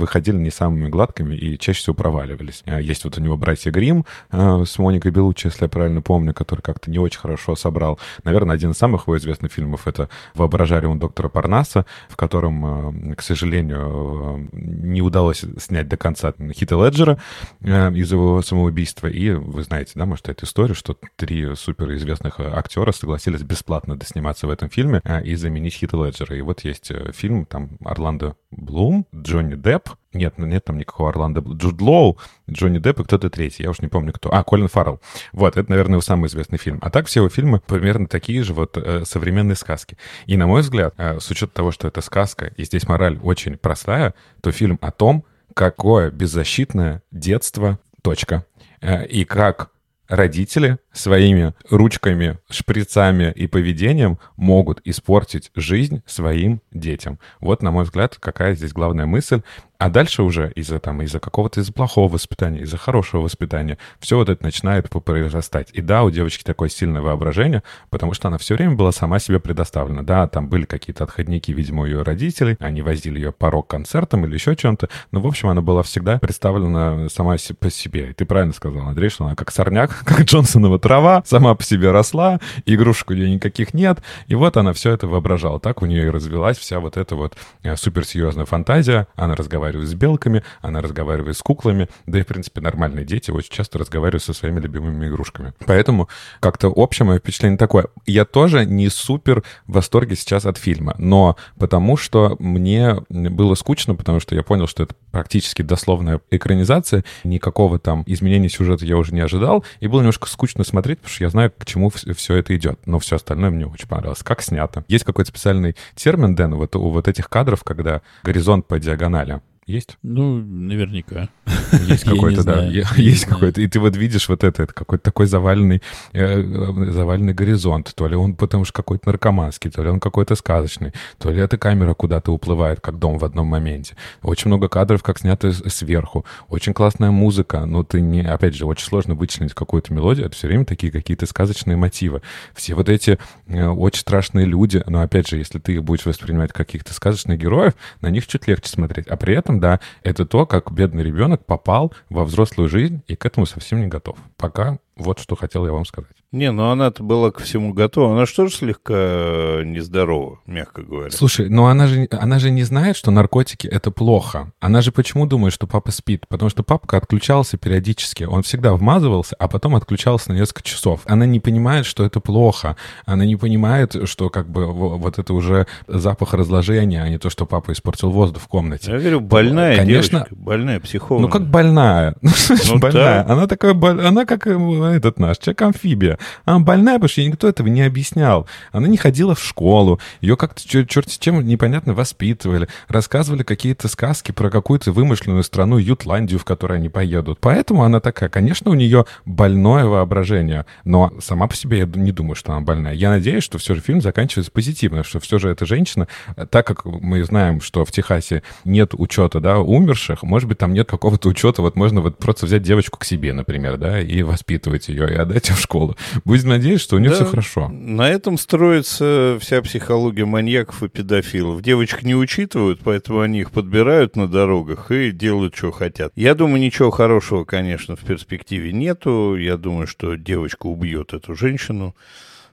выходили не самыми гладкими и чаще всего проваливались. А, есть вот у него «Братья Грим с Моникой Белуччи, если я правильно помню, который как-то не очень хорошо собрал. Наверное, один из самых его известных фильмов — это «Воображариум доктора Парнаса», в котором, к сожалению, не удалось снять до конца Хита Леджера из его самоубийства. И вы знаете, да, может, эту историю, что три суперизвестных актера согласились бесплатно досниматься в этом фильме и заменить Хита Леджера. И вот есть э, фильм, там, Орландо Блум, Джонни Депп, нет, ну нет там никакого Орландо. Джуд Лоу, Джонни Депп и кто-то третий. Я уж не помню кто. А, Колин Фаррелл. Вот, это, наверное, его самый известный фильм. А так все его фильмы примерно такие же вот э, современные сказки. И, на мой взгляд, э, с учетом того, что это сказка, и здесь мораль очень простая, то фильм о том, какое беззащитное детство, точка. Э, и как родители своими ручками, шприцами и поведением могут испортить жизнь своим детям. Вот, на мой взгляд, какая здесь главная мысль. А дальше уже из-за там, из-за какого-то из-за плохого воспитания, из-за хорошего воспитания, все вот это начинает произрастать. И да, у девочки такое сильное воображение, потому что она все время была сама себе предоставлена. Да, там были какие-то отходники, видимо, у ее родителей, они возили ее по рок-концертам или еще чем-то, но, в общем, она была всегда представлена сама по себе. И ты правильно сказал, Андрей, что она как сорняк, [laughs] как Джонсонова трава, сама по себе росла, игрушек у нее никаких нет, и вот она все это воображала. Так у нее и развилась вся вот эта вот э, суперсерьезная фантазия. Она разговаривала разговаривает с белками, она разговаривает с куклами, да и, в принципе, нормальные дети очень часто разговаривают со своими любимыми игрушками. Поэтому как-то общее мое впечатление такое. Я тоже не супер в восторге сейчас от фильма, но потому что мне было скучно, потому что я понял, что это практически дословная экранизация, никакого там изменения сюжета я уже не ожидал, и было немножко скучно смотреть, потому что я знаю, к чему все это идет. Но все остальное мне очень понравилось. Как снято. Есть какой-то специальный термин, Дэн, вот у вот этих кадров, когда горизонт по диагонали. Есть? Ну, наверняка. [laughs] Есть какой-то, да. [laughs] Есть какой-то. И ты вот видишь вот это, какой-то такой заваленный, э, заваленный горизонт. То ли он потому что какой-то наркоманский, то ли он какой-то сказочный, то ли эта камера куда-то уплывает, как дом в одном моменте. Очень много кадров, как снято сверху. Очень классная музыка, но ты не... Опять же, очень сложно вычленить какую-то мелодию. Это все время такие какие-то сказочные мотивы. Все вот эти э, очень страшные люди, но опять же, если ты их будешь воспринимать как каких-то сказочных героев, на них чуть легче смотреть. А при этом да, это то, как бедный ребенок попал во взрослую жизнь и к этому совсем не готов. Пока вот что хотел я вам сказать. Не, ну она-то была ко всему готова. Она что же слегка э, нездорова, мягко говоря. Слушай, ну она же, она же не знает, что наркотики — это плохо. Она же почему думает, что папа спит? Потому что папка отключался периодически. Он всегда вмазывался, а потом отключался на несколько часов. Она не понимает, что это плохо. Она не понимает, что как бы вот это уже запах разложения, а не то, что папа испортил воздух в комнате. Я говорю, больная Конечно, девочка, больная психология. Ну как больная? [laughs] Ну, больная. Она такая, она как э, этот наш, человек-амфибия. Она больная, потому что никто этого не объяснял. Она не ходила в школу, ее как-то черт с чем непонятно воспитывали, рассказывали какие-то сказки про какую-то вымышленную страну Ютландию, в которой они поедут. Поэтому она такая, конечно, у нее больное воображение, но сама по себе я не думаю, что она больная. Я надеюсь, что все же фильм заканчивается позитивно, что все же эта женщина, так как мы знаем, что в Техасе нет учета, да, умерших, может быть, там нет какого-то учета, вот можно вот просто взять девочку к себе, например, да, и воспитывать ее, и отдать ее в школу. Будем надеяться, что у нее да, все хорошо. На этом строится вся психология маньяков и педофилов. Девочек не учитывают, поэтому они их подбирают на дорогах и делают, что хотят. Я думаю, ничего хорошего, конечно, в перспективе нету. Я думаю, что девочка убьет эту женщину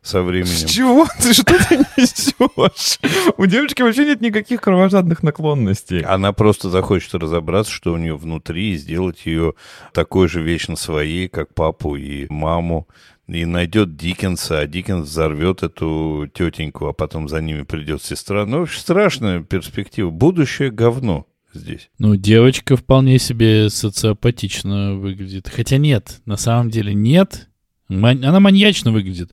со временем. С чего? [laughs] Ты что ты несешь? У девочки вообще нет никаких кровожадных наклонностей. Она просто захочет разобраться, что у нее внутри, и сделать ее такой же вечно своей, как папу и маму и найдет Диккенса, а Диккенс взорвет эту тетеньку, а потом за ними придет сестра. Ну, очень страшная перспектива. Будущее говно здесь. Ну, девочка вполне себе социопатично выглядит. Хотя нет, на самом деле нет. Она маньячно выглядит.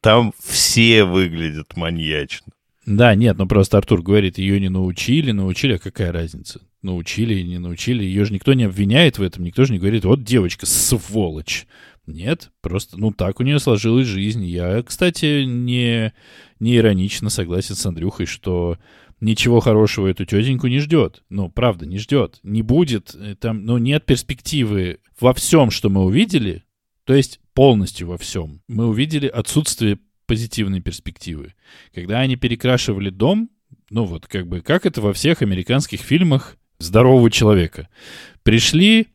Там все выглядят маньячно. Да, нет, ну просто Артур говорит, ее не научили, научили, а какая разница? Научили не научили, ее же никто не обвиняет в этом, никто же не говорит, вот девочка, сволочь. Нет, просто, ну, так у нее сложилась жизнь. Я, кстати, не, не иронично согласен с Андрюхой, что ничего хорошего эту тетеньку не ждет. Ну, правда, не ждет. Не будет, э, там, ну, нет перспективы во всем, что мы увидели, то есть полностью во всем. Мы увидели отсутствие позитивной перспективы. Когда они перекрашивали дом, ну вот как бы, как это во всех американских фильмах здорового человека. Пришли,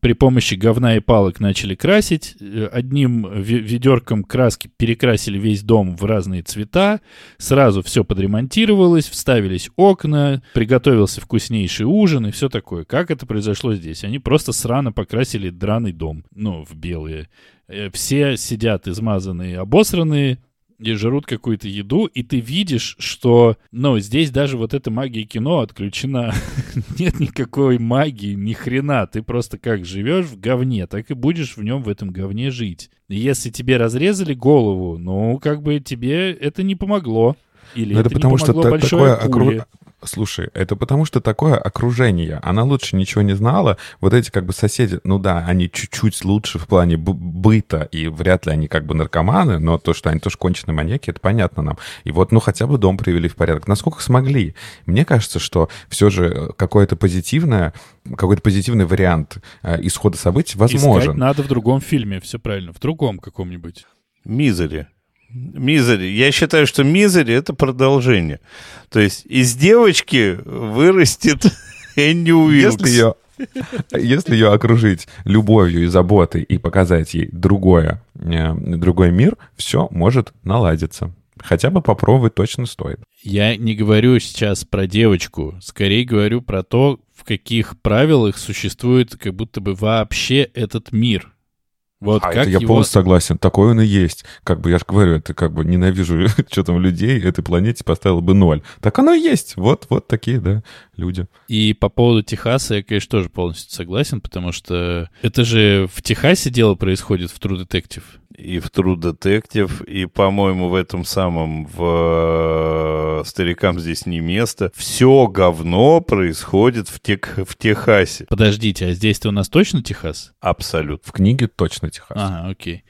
при помощи говна и палок начали красить. Э, одним ведерком краски перекрасили весь дом в разные цвета. Сразу все подремонтировалось, вставились окна, приготовился вкуснейший ужин и все такое. Как это произошло здесь? Они просто срано покрасили драный дом, ну, в белые. Э, все сидят измазанные, обосранные, и жрут какую-то еду, и ты видишь, что, ну, здесь даже вот эта магия кино отключена. [laughs] Нет никакой магии, ни хрена. Ты просто как живешь в говне, так и будешь в нем, в этом говне жить. если тебе разрезали голову, ну, как бы тебе это не помогло. Или это, это потому что такое окру... Слушай, это потому что такое окружение. Она лучше ничего не знала. Вот эти как бы соседи, ну да, они чуть-чуть лучше в плане быта, и вряд ли они как бы наркоманы, но то, что они тоже конченые маньяки, это понятно нам. И вот, ну хотя бы дом привели в порядок. Насколько смогли? Мне кажется, что все же какое-то позитивное, какой-то позитивный вариант э, исхода событий возможен. Искать надо в другом фильме, все правильно, в другом каком-нибудь. Мизери. Мизери. Я считаю, что Мизери — это продолжение. То есть из девочки вырастет [laughs] Энни Уилкс. Если ее, если ее окружить любовью и заботой и показать ей другое, э, другой мир, все может наладиться. Хотя бы попробовать точно стоит. Я не говорю сейчас про девочку, скорее говорю про то, в каких правилах существует как будто бы вообще этот мир. Вот а это я его... полностью согласен. Такой он и есть. Как бы я же говорю, это как бы ненавижу, [laughs] что там людей, этой планете поставил бы ноль. Так оно и есть. Вот, вот такие, да, люди. И по поводу Техаса я, конечно, тоже полностью согласен, потому что это же в Техасе дело происходит в True Detective. И в True Detective, и, по-моему, в этом самом, в э, «Старикам здесь не место». Все говно происходит в, тех, в Техасе. Подождите, а здесь-то у нас точно Техас? Абсолютно. В книге точно Техас. Ага, окей.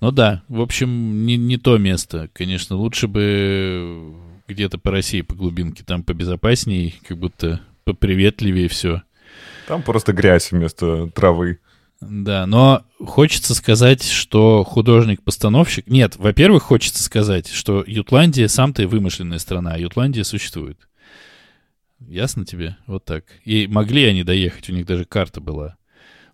Ну да, в общем, не, не то место, конечно. Лучше бы где-то по России, по глубинке, там побезопаснее, как будто поприветливее все. Там просто грязь вместо травы. Да, но хочется сказать, что художник-постановщик... Нет, во-первых, хочется сказать, что Ютландия сам-то и вымышленная страна, а Ютландия существует. Ясно тебе? Вот так. И могли они доехать, у них даже карта была.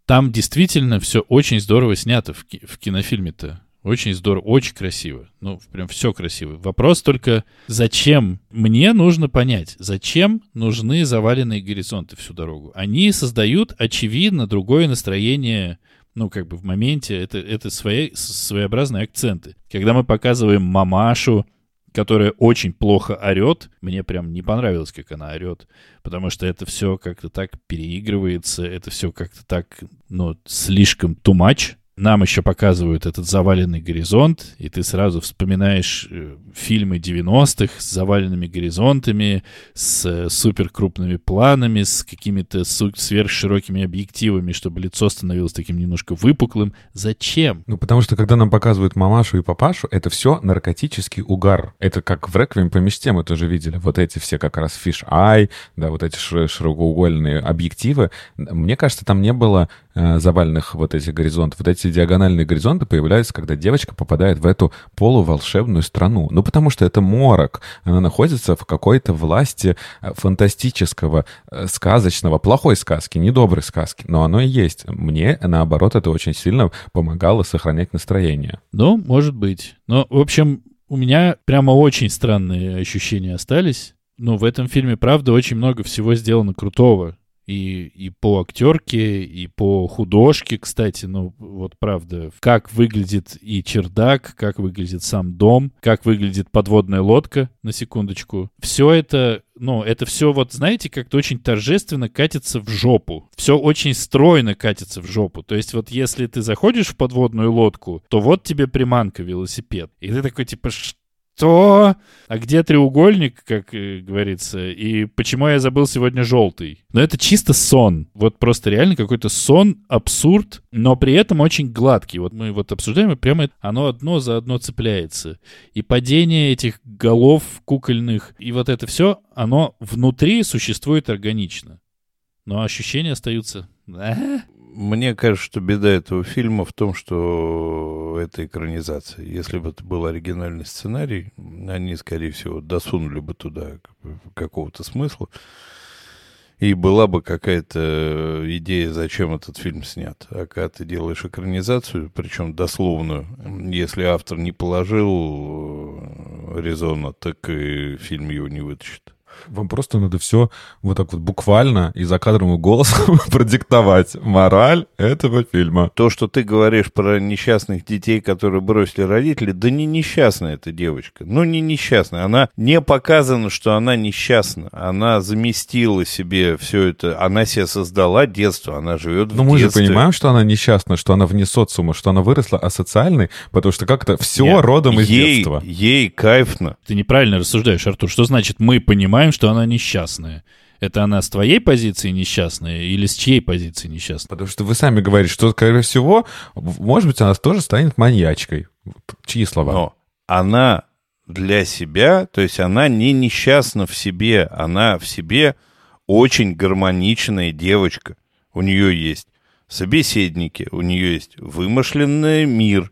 Там действительно все очень здорово снято в, ки- в кинофильме-то. Очень здорово, очень красиво. Ну, прям все красиво. Вопрос только, зачем? Мне нужно понять, зачем нужны заваленные горизонты всю дорогу. Они создают, очевидно, другое настроение, ну, как бы в моменте. Это, это свои, своеобразные акценты. Когда мы показываем мамашу, которая очень плохо орет, мне прям не понравилось, как она орет, потому что это все как-то так переигрывается, это все как-то так, ну, слишком too much. Нам еще показывают этот заваленный горизонт, и ты сразу вспоминаешь э, фильмы 90-х с заваленными горизонтами, с э, суперкрупными планами, с какими-то сверхширокими объективами, чтобы лицо становилось таким немножко выпуклым. Зачем? Ну, потому что когда нам показывают мамашу и папашу, это все наркотический угар. Это как в «Реквием по мечте» мы тоже видели. Вот эти все как раз фиш ай, да, вот эти шир- широкоугольные объективы. Мне кажется, там не было э, заваленных вот этих горизонтов. Вот эти диагональные горизонты появляются, когда девочка попадает в эту полуволшебную страну. Ну, потому что это морок. Она находится в какой-то власти э, фантастического, э, сказочного, плохой сказки, недоброй сказки. Но оно и есть. Мне, наоборот, это очень сильно помогало сохранять настроение. Ну, может быть. Но, в общем, у меня прямо очень странные ощущения остались. Ну, в этом фильме, правда, очень много всего сделано крутого. И, и по актерке, и по художке, кстати, ну вот правда, как выглядит и чердак, как выглядит сам дом, как выглядит подводная лодка, на секундочку. Все это, ну, это все вот, знаете, как-то очень торжественно катится в жопу. Все очень стройно катится в жопу. То есть вот если ты заходишь в подводную лодку, то вот тебе приманка велосипед. И ты такой типа, что? А где треугольник, как э, говорится? И почему я забыл сегодня желтый? Но это чисто сон. Вот просто реально какой-то сон, абсурд, но при этом очень гладкий. Вот мы вот обсуждаем, и прямо оно одно за одно цепляется. И падение этих голов кукольных, и вот это все, оно внутри существует органично. Но ощущения остаются... «А?» Мне кажется, что беда этого фильма в том, что это экранизация. Если бы это был оригинальный сценарий, они, скорее всего, досунули бы туда какого-то смысла. И была бы какая-то идея, зачем этот фильм снят. А когда ты делаешь экранизацию, причем дословную, если автор не положил э, резона, так и фильм его не вытащит. Вам просто надо все вот так вот буквально и за кадровым голосом [laughs] продиктовать мораль этого фильма. То, что ты говоришь про несчастных детей, которые бросили родители, да не несчастная эта девочка. Ну, не несчастная. Она не показано, что она несчастна. Она заместила себе все это. Она себе создала детство. Она живет в Но мы же понимаем, что она несчастна, что она вне социума, что она выросла асоциальной, потому что как-то все Нет, родом из ей, детства. Ей кайфно. Ты неправильно рассуждаешь, Артур. Что значит мы понимаем, что она несчастная? Это она с твоей позиции несчастная или с чьей позиции несчастная? Потому что вы сами говорите, что, скорее всего, может быть, она тоже станет маньячкой. Чьи слова? Но она для себя, то есть она не несчастна в себе, она в себе очень гармоничная девочка. У нее есть собеседники, у нее есть вымышленный мир,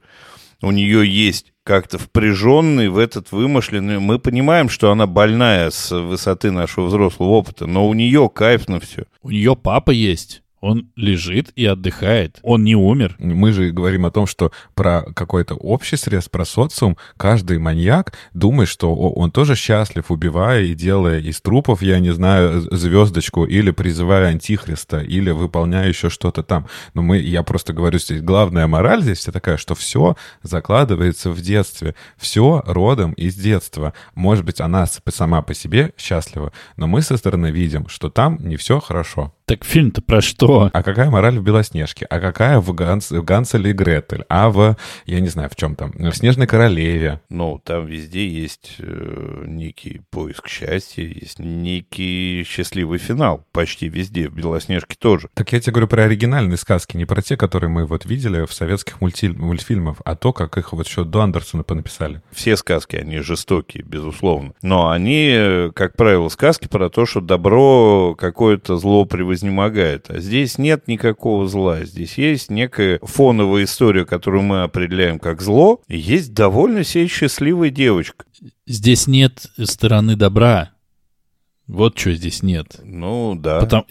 у нее есть как-то впряженный в этот вымышленный... Мы понимаем, что она больная с высоты нашего взрослого опыта, но у нее кайф на все. У нее папа есть. Он лежит и отдыхает. Он не умер. Мы же говорим о том, что про какой-то общий срез, про социум, каждый маньяк думает, что он тоже счастлив, убивая и делая из трупов, я не знаю, звездочку, или призывая антихриста, или выполняя еще что-то там. Но мы, я просто говорю здесь, главная мораль здесь такая, что все закладывается в детстве. Все родом из детства. Может быть, она сама по себе счастлива, но мы со стороны видим, что там не все хорошо. Так фильм-то про что? А какая мораль в «Белоснежке»? А какая в, Ганс, в Ганселе и Гретель? А в, я не знаю, в чем там, в «Снежной королеве»? Ну, там везде есть э, некий поиск счастья, есть некий счастливый финал. Почти везде, в «Белоснежке» тоже. Так я тебе говорю про оригинальные сказки, не про те, которые мы вот видели в советских мульти... мультфильмах, а то, как их вот еще до Андерсона понаписали. Все сказки, они жестокие, безусловно. Но они, э, как правило, сказки про то, что добро какое-то зло превозносит изнемогает. А здесь нет никакого зла. Здесь есть некая фоновая история, которую мы определяем как зло. И есть довольно себе счастливая девочка. Здесь нет стороны добра. Вот что здесь нет. Ну, да. Потому,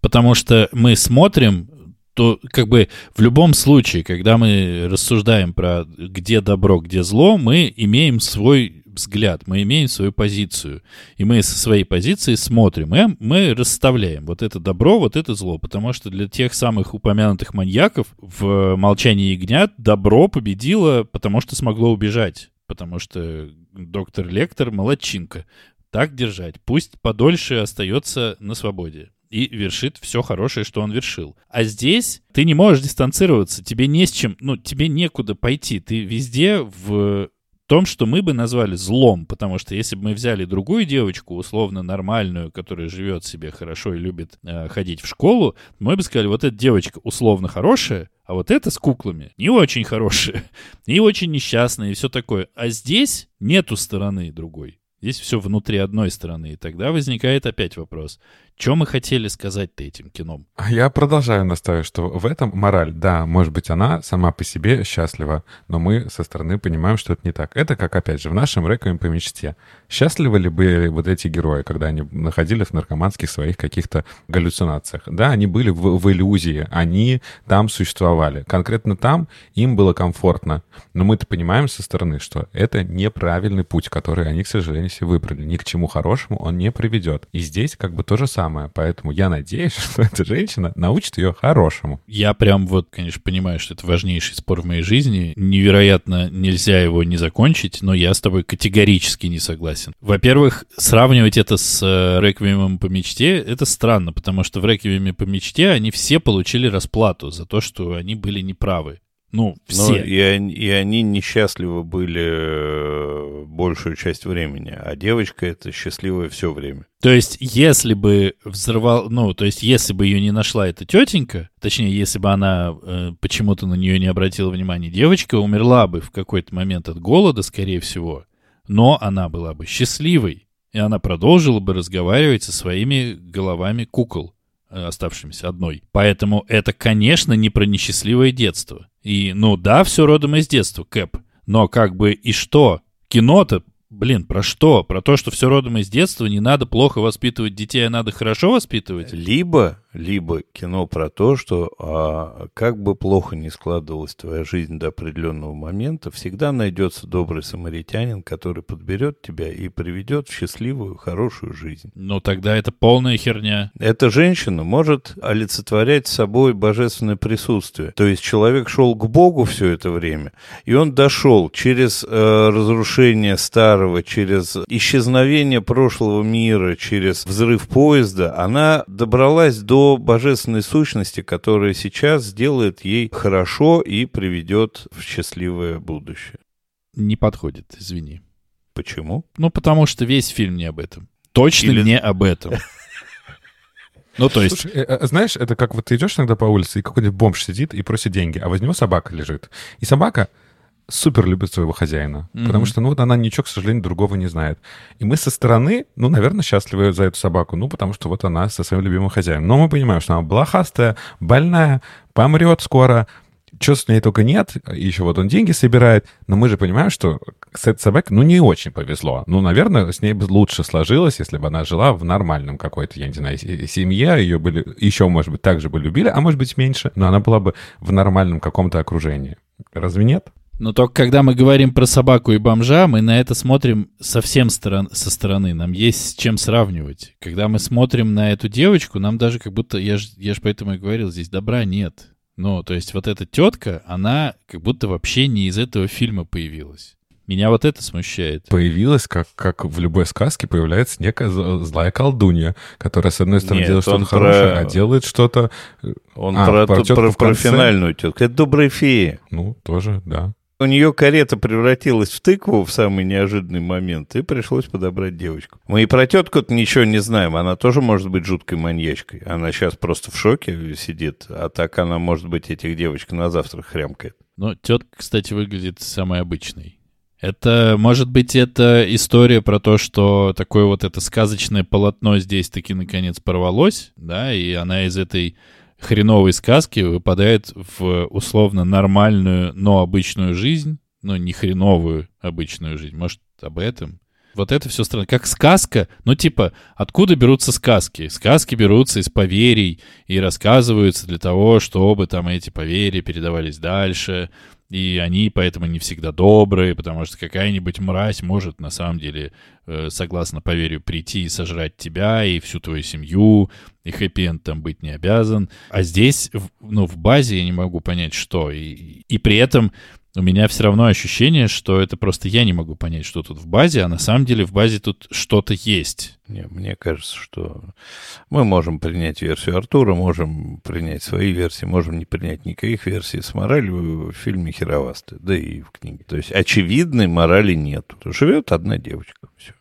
потому что мы смотрим, то как бы в любом случае, когда мы рассуждаем про где добро, где зло, мы имеем свой взгляд, мы имеем свою позицию. И мы со своей позиции смотрим, и мы расставляем вот это добро, вот это зло. Потому что для тех самых упомянутых маньяков в «Молчании ягнят» добро победило, потому что смогло убежать. Потому что доктор Лектор молодчинка. Так держать. Пусть подольше остается на свободе и вершит все хорошее, что он вершил. А здесь ты не можешь дистанцироваться, тебе не с чем, ну, тебе некуда пойти. Ты везде в том, что мы бы назвали злом, потому что если бы мы взяли другую девочку, условно нормальную, которая живет себе хорошо и любит э, ходить в школу, мы бы сказали, вот эта девочка условно хорошая, а вот эта с куклами не очень хорошая, [laughs] и очень несчастная, и все такое. А здесь нету стороны другой. Здесь все внутри одной стороны. И тогда возникает опять вопрос, что мы хотели сказать-то этим кином? Я продолжаю настаивать, что в этом мораль, да, может быть, она сама по себе счастлива, но мы со стороны понимаем, что это не так. Это как, опять же, в нашем «Реквием по мечте». Счастливы ли были вот эти герои, когда они находились в наркоманских своих каких-то галлюцинациях? Да, они были в, в иллюзии, они там существовали. Конкретно там им было комфортно. Но мы-то понимаем со стороны, что это неправильный путь, который они, к сожалению, себе выбрали. Ни к чему хорошему он не приведет. И здесь как бы то же самое самое. Поэтому я надеюсь, [laughs] что эта женщина научит ее хорошему. Я прям вот, конечно, понимаю, что это важнейший спор в моей жизни. Невероятно нельзя его не закончить, но я с тобой категорически не согласен. Во-первых, сравнивать это с э, «Реквиемом по мечте» — это странно, потому что в «Реквиеме по мечте» они все получили расплату за то, что они были неправы. Ну, все. Но и, они, и они несчастливы были э, большую часть времени, а девочка это счастливая все время. То есть, если бы взорвал, ну, то есть, если бы ее не нашла эта тетенька, точнее, если бы она э, почему-то на нее не обратила внимания, девочка умерла бы в какой-то момент от голода, скорее всего, но она была бы счастливой, и она продолжила бы разговаривать со своими головами кукол. Э, оставшимся одной. Поэтому это, конечно, не про несчастливое детство. И, ну да, все родом из детства, Кэп. Но как бы и что? Кино-то Блин, про что? Про то, что все родом из детства, не надо плохо воспитывать детей, а надо хорошо воспитывать? Либо, либо кино про то, что а, как бы плохо ни складывалась твоя жизнь до определенного момента, всегда найдется добрый самаритянин, который подберет тебя и приведет в счастливую, хорошую жизнь. Ну, тогда это полная херня. Эта женщина может олицетворять собой божественное присутствие. То есть человек шел к Богу все это время, и он дошел через э, разрушение старого через исчезновение прошлого мира, через взрыв поезда, она добралась до божественной сущности, которая сейчас сделает ей хорошо и приведет в счастливое будущее. Не подходит, извини. Почему? Ну, потому что весь фильм не об этом. Точно Или... не об этом. [laughs] Ну, то есть... Слушай, э, э, знаешь, это как вот ты идешь иногда по улице, и какой-нибудь бомж сидит и просит деньги, а возле него собака лежит. И собака супер любит своего хозяина. Mm-hmm. Потому что, ну, вот она ничего, к сожалению, другого не знает. И мы со стороны, ну, наверное, счастливы за эту собаку. Ну, потому что вот она со своим любимым хозяином. Но мы понимаем, что она блохастая, больная, помрет скоро, что с ней только нет, еще вот он деньги собирает, но мы же понимаем, что с этой собакой, ну, не очень повезло. Ну, наверное, с ней бы лучше сложилось, если бы она жила в нормальном какой-то, я не знаю, семье, ее были, еще, может быть, также бы любили, а может быть, меньше, но она была бы в нормальном каком-то окружении. Разве нет? Но только когда мы говорим про собаку и бомжа, мы на это смотрим совсем сторон, со стороны. Нам есть с чем сравнивать. Когда мы смотрим на эту девочку, нам даже как будто, я же я ж поэтому и говорил, здесь добра нет. Ну, то есть вот эта тетка, она как будто вообще не из этого фильма появилась. Меня вот это смущает. Появилась, как, как в любой сказке, появляется некая злая колдунья, которая, с одной стороны, Нет, делает что-то хорошее, а делает что-то... Э, он а, про, про, про, про финальную тетку. Это добрая фея. Ну, тоже, да. У нее карета превратилась в тыкву в самый неожиданный момент, и пришлось подобрать девочку. Мы и про тетку ничего не знаем. Она тоже может быть жуткой маньячкой. Она сейчас просто в шоке сидит, а так она, может быть, этих девочек на завтрак хрямкает. Но тетка, кстати, выглядит самой обычной. Это, может быть, это история про то, что такое вот это сказочное полотно здесь таки наконец порвалось, да, и она из этой хреновой сказки выпадает в условно нормальную, но обычную жизнь, но не хреновую обычную жизнь. Может, об этом? Вот это все странно. Как сказка, ну типа, откуда берутся сказки? Сказки берутся из поверий и рассказываются для того, чтобы там эти поверья передавались дальше, и они поэтому не всегда добрые, потому что какая-нибудь мразь может на самом деле, э, согласно поверью, прийти и сожрать тебя и всю твою семью, и хэппи там быть не обязан. А здесь, ну, в базе я не могу понять, что. И, и при этом у меня все равно ощущение, что это просто я не могу понять, что тут в базе, а на самом деле в базе тут что-то есть. Не, мне кажется, что мы можем принять версию Артура, можем принять свои версии, можем не принять никаких версий. С моралью в фильме херовасты, да и в книге. То есть очевидной морали нет. Живет одна девочка, все.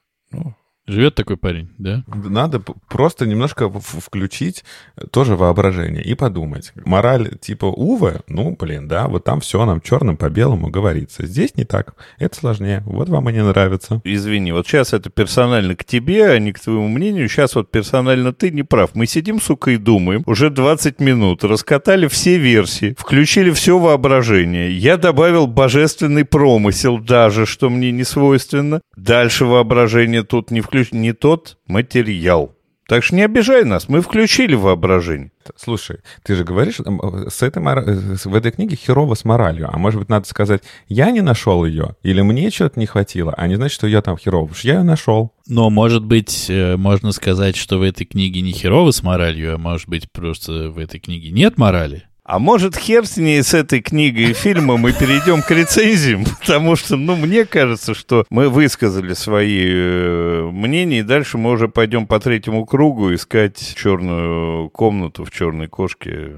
Живет такой парень, да? Надо просто немножко включить тоже воображение и подумать. Мораль типа Увы, ну, блин, да, вот там все нам черным по белому говорится. Здесь не так. Это сложнее. Вот вам и не нравится. Извини, вот сейчас это персонально к тебе, а не к твоему мнению. Сейчас вот персонально ты не прав. Мы сидим, сука, и думаем. Уже 20 минут. Раскатали все версии. Включили все воображение. Я добавил божественный промысел даже, что мне не свойственно. Дальше воображение тут не включено включ... не тот материал. Так что не обижай нас, мы включили воображение. Слушай, ты же говоришь, с этой, в этой книге херово с моралью, а может быть надо сказать, я не нашел ее, или мне чего-то не хватило, а не значит, что я там херово, потому что я ее нашел. Но, может быть, э, можно сказать, что в этой книге не херово с моралью, а может быть, просто в этой книге нет морали? А может, хер с ней, с этой книгой и фильмом мы перейдем к рецензиям? Потому что, ну, мне кажется, что мы высказали свои э, мнения, и дальше мы уже пойдем по третьему кругу искать черную комнату в черной кошке.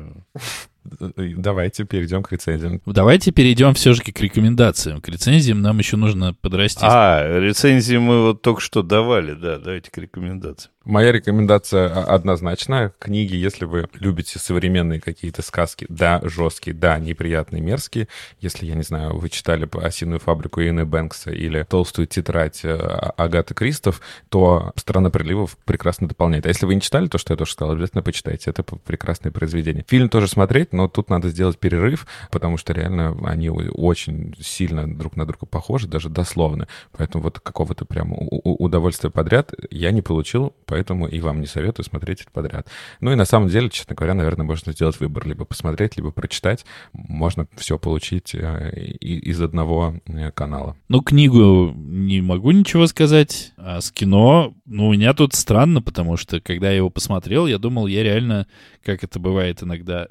Давайте перейдем к рецензиям. Давайте перейдем все-таки к рекомендациям. К рецензиям нам еще нужно подрасти. А, рецензии мы вот только что давали, да, давайте к рекомендациям. Моя рекомендация однозначная. Книги, если вы любите современные какие-то сказки, да, жесткие, да, неприятные, мерзкие. Если, я не знаю, вы читали «Осиную фабрику» Иены Бэнкса или «Толстую тетрадь» э, Агаты Кристов, то «Страна приливов» прекрасно дополняет. А если вы не читали то, что я тоже сказал, обязательно почитайте. Это прекрасное произведение. Фильм тоже смотреть, но тут надо сделать перерыв, потому что реально они очень сильно друг на друга похожи, даже дословно. Поэтому вот какого-то прям удовольствия подряд я не получил, поэтому и вам не советую смотреть это подряд. Ну и на самом деле, честно говоря, наверное, можно сделать выбор. Либо посмотреть, либо прочитать. Можно все получить э, из одного э, канала. Ну, книгу не могу ничего сказать, а с кино, ну, у меня тут странно, потому что, когда я его посмотрел, я думал, я реально, как это бывает иногда,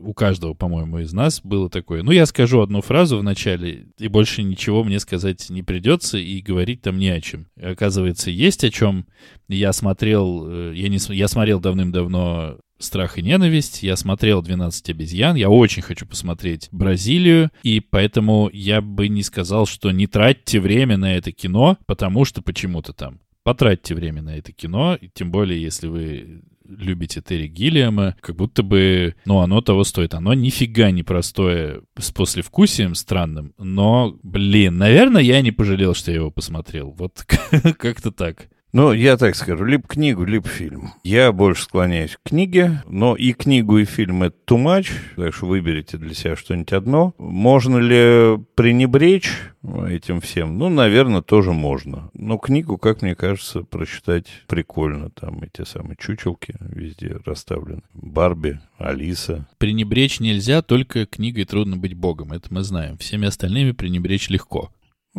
у каждого, по-моему, из нас было такое. Ну, я скажу одну фразу в начале, и больше ничего мне сказать не придется, и говорить там не о чем. И, оказывается, есть о чем. Я смотрел, э, я, не, я смотрел давным-давно «Страх и ненависть», я смотрел «12 обезьян», я очень хочу посмотреть «Бразилию», и поэтому я бы не сказал, что не тратьте время на это кино, потому что почему-то там потратьте время на это кино, тем более, если вы любите Терри Гиллиама, как будто бы, ну, оно того стоит. Оно нифига не простое с послевкусием странным, но, блин, наверное, я не пожалел, что я его посмотрел. Вот [laughs] как-то так. Ну, я так скажу, либо книгу, либо фильм. Я больше склоняюсь к книге, но и книгу, и фильм — это too much, так что выберите для себя что-нибудь одно. Можно ли пренебречь этим всем? Ну, наверное, тоже можно. Но книгу, как мне кажется, прочитать прикольно. Там эти самые чучелки везде расставлены. Барби, Алиса. Пренебречь нельзя, только книгой трудно быть богом. Это мы знаем. Всеми остальными пренебречь легко.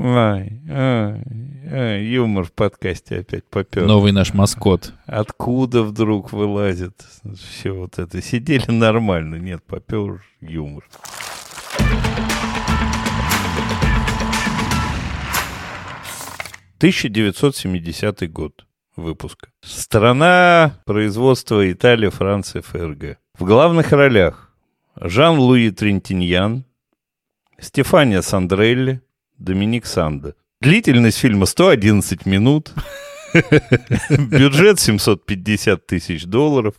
Ай, ай, ай, юмор в подкасте опять попер. Новый наш маскот. Откуда вдруг вылазит все вот это? Сидели нормально, нет, попер юмор. «1970 год выпуска. Страна производства Италия, Франция, ФРГ. В главных ролях Жан-Луи Трентиньян, Стефания Сандрелли, Доминик Санда. Длительность фильма 111 минут. [laughs] Бюджет 750 тысяч долларов.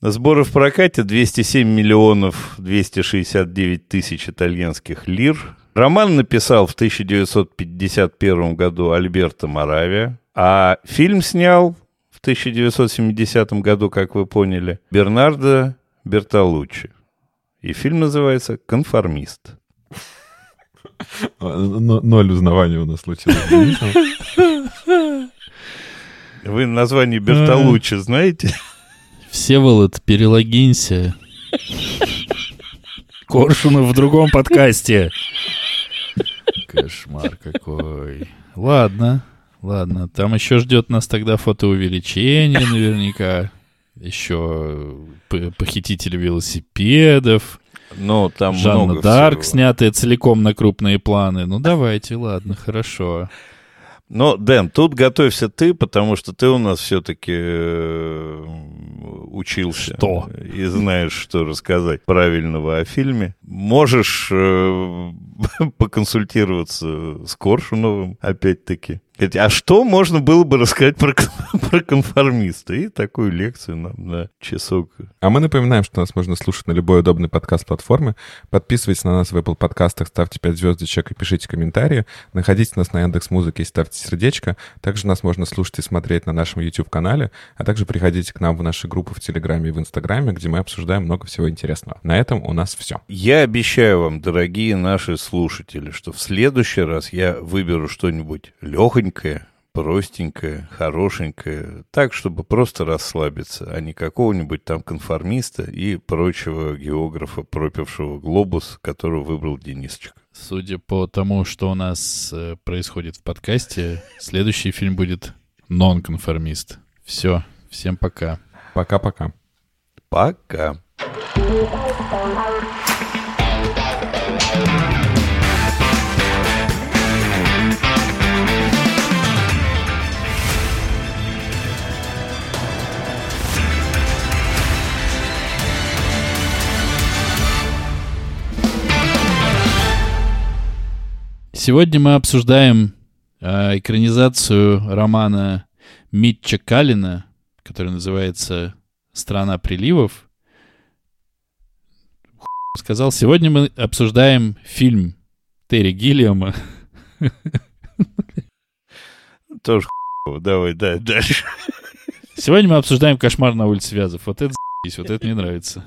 Сборы в прокате 207 миллионов 269 тысяч итальянских лир. Роман написал в 1951 году Альберто Моравия, а фильм снял в 1970 году, как вы поняли, Бернардо Бертолуччи. И фильм называется «Конформист». Ноль узнавания у нас случилось. Вы название Бертолуччи знаете? Всеволод, перелогинься. Коршунов в другом подкасте. Кошмар какой. Ладно, ладно. Там еще ждет нас тогда фотоувеличение наверняка. Еще похититель велосипедов. Ну, там Жанна много Дарк, всего. снятая целиком на крупные планы. Ну, давайте, ладно, хорошо. Но, Дэн, тут готовься ты, потому что ты у нас все-таки учился. Что? И знаешь, что рассказать правильного о фильме. Можешь э, [laughs] поконсультироваться с Коршуновым, опять-таки. А что можно было бы рассказать про, [laughs] про конформиста? И такую лекцию нам на часок. А мы напоминаем, что нас можно слушать на любой удобной подкаст-платформе. Подписывайтесь на нас в Apple подкастах, ставьте 5 звездочек и пишите комментарии. Находите нас на Яндекс Музыке и ставьте сердечко. Также нас можно слушать и смотреть на нашем YouTube-канале, а также приходите к нам в наши группы в Телеграме и в Инстаграме, где мы обсуждаем много всего интересного. На этом у нас все. Я обещаю вам, дорогие наши слушатели, что в следующий раз я выберу что-нибудь легонькое, простенькое, хорошенькое, так, чтобы просто расслабиться, а не какого-нибудь там конформиста и прочего географа, пропившего глобус, которого выбрал Денисочка. Судя по тому, что у нас э, происходит в подкасте, следующий фильм будет «Нонконформист». Все, всем пока. Пока-пока. Пока. Сегодня мы обсуждаем э, экранизацию романа Митча Калина, который называется «Страна приливов». Хуй Сказал, сегодня мы обсуждаем фильм Терри Гиллиама. Тоже хуёво. Давай, да, дальше. Сегодня мы обсуждаем «Кошмар на улице Вязов». Вот это вот это мне нравится.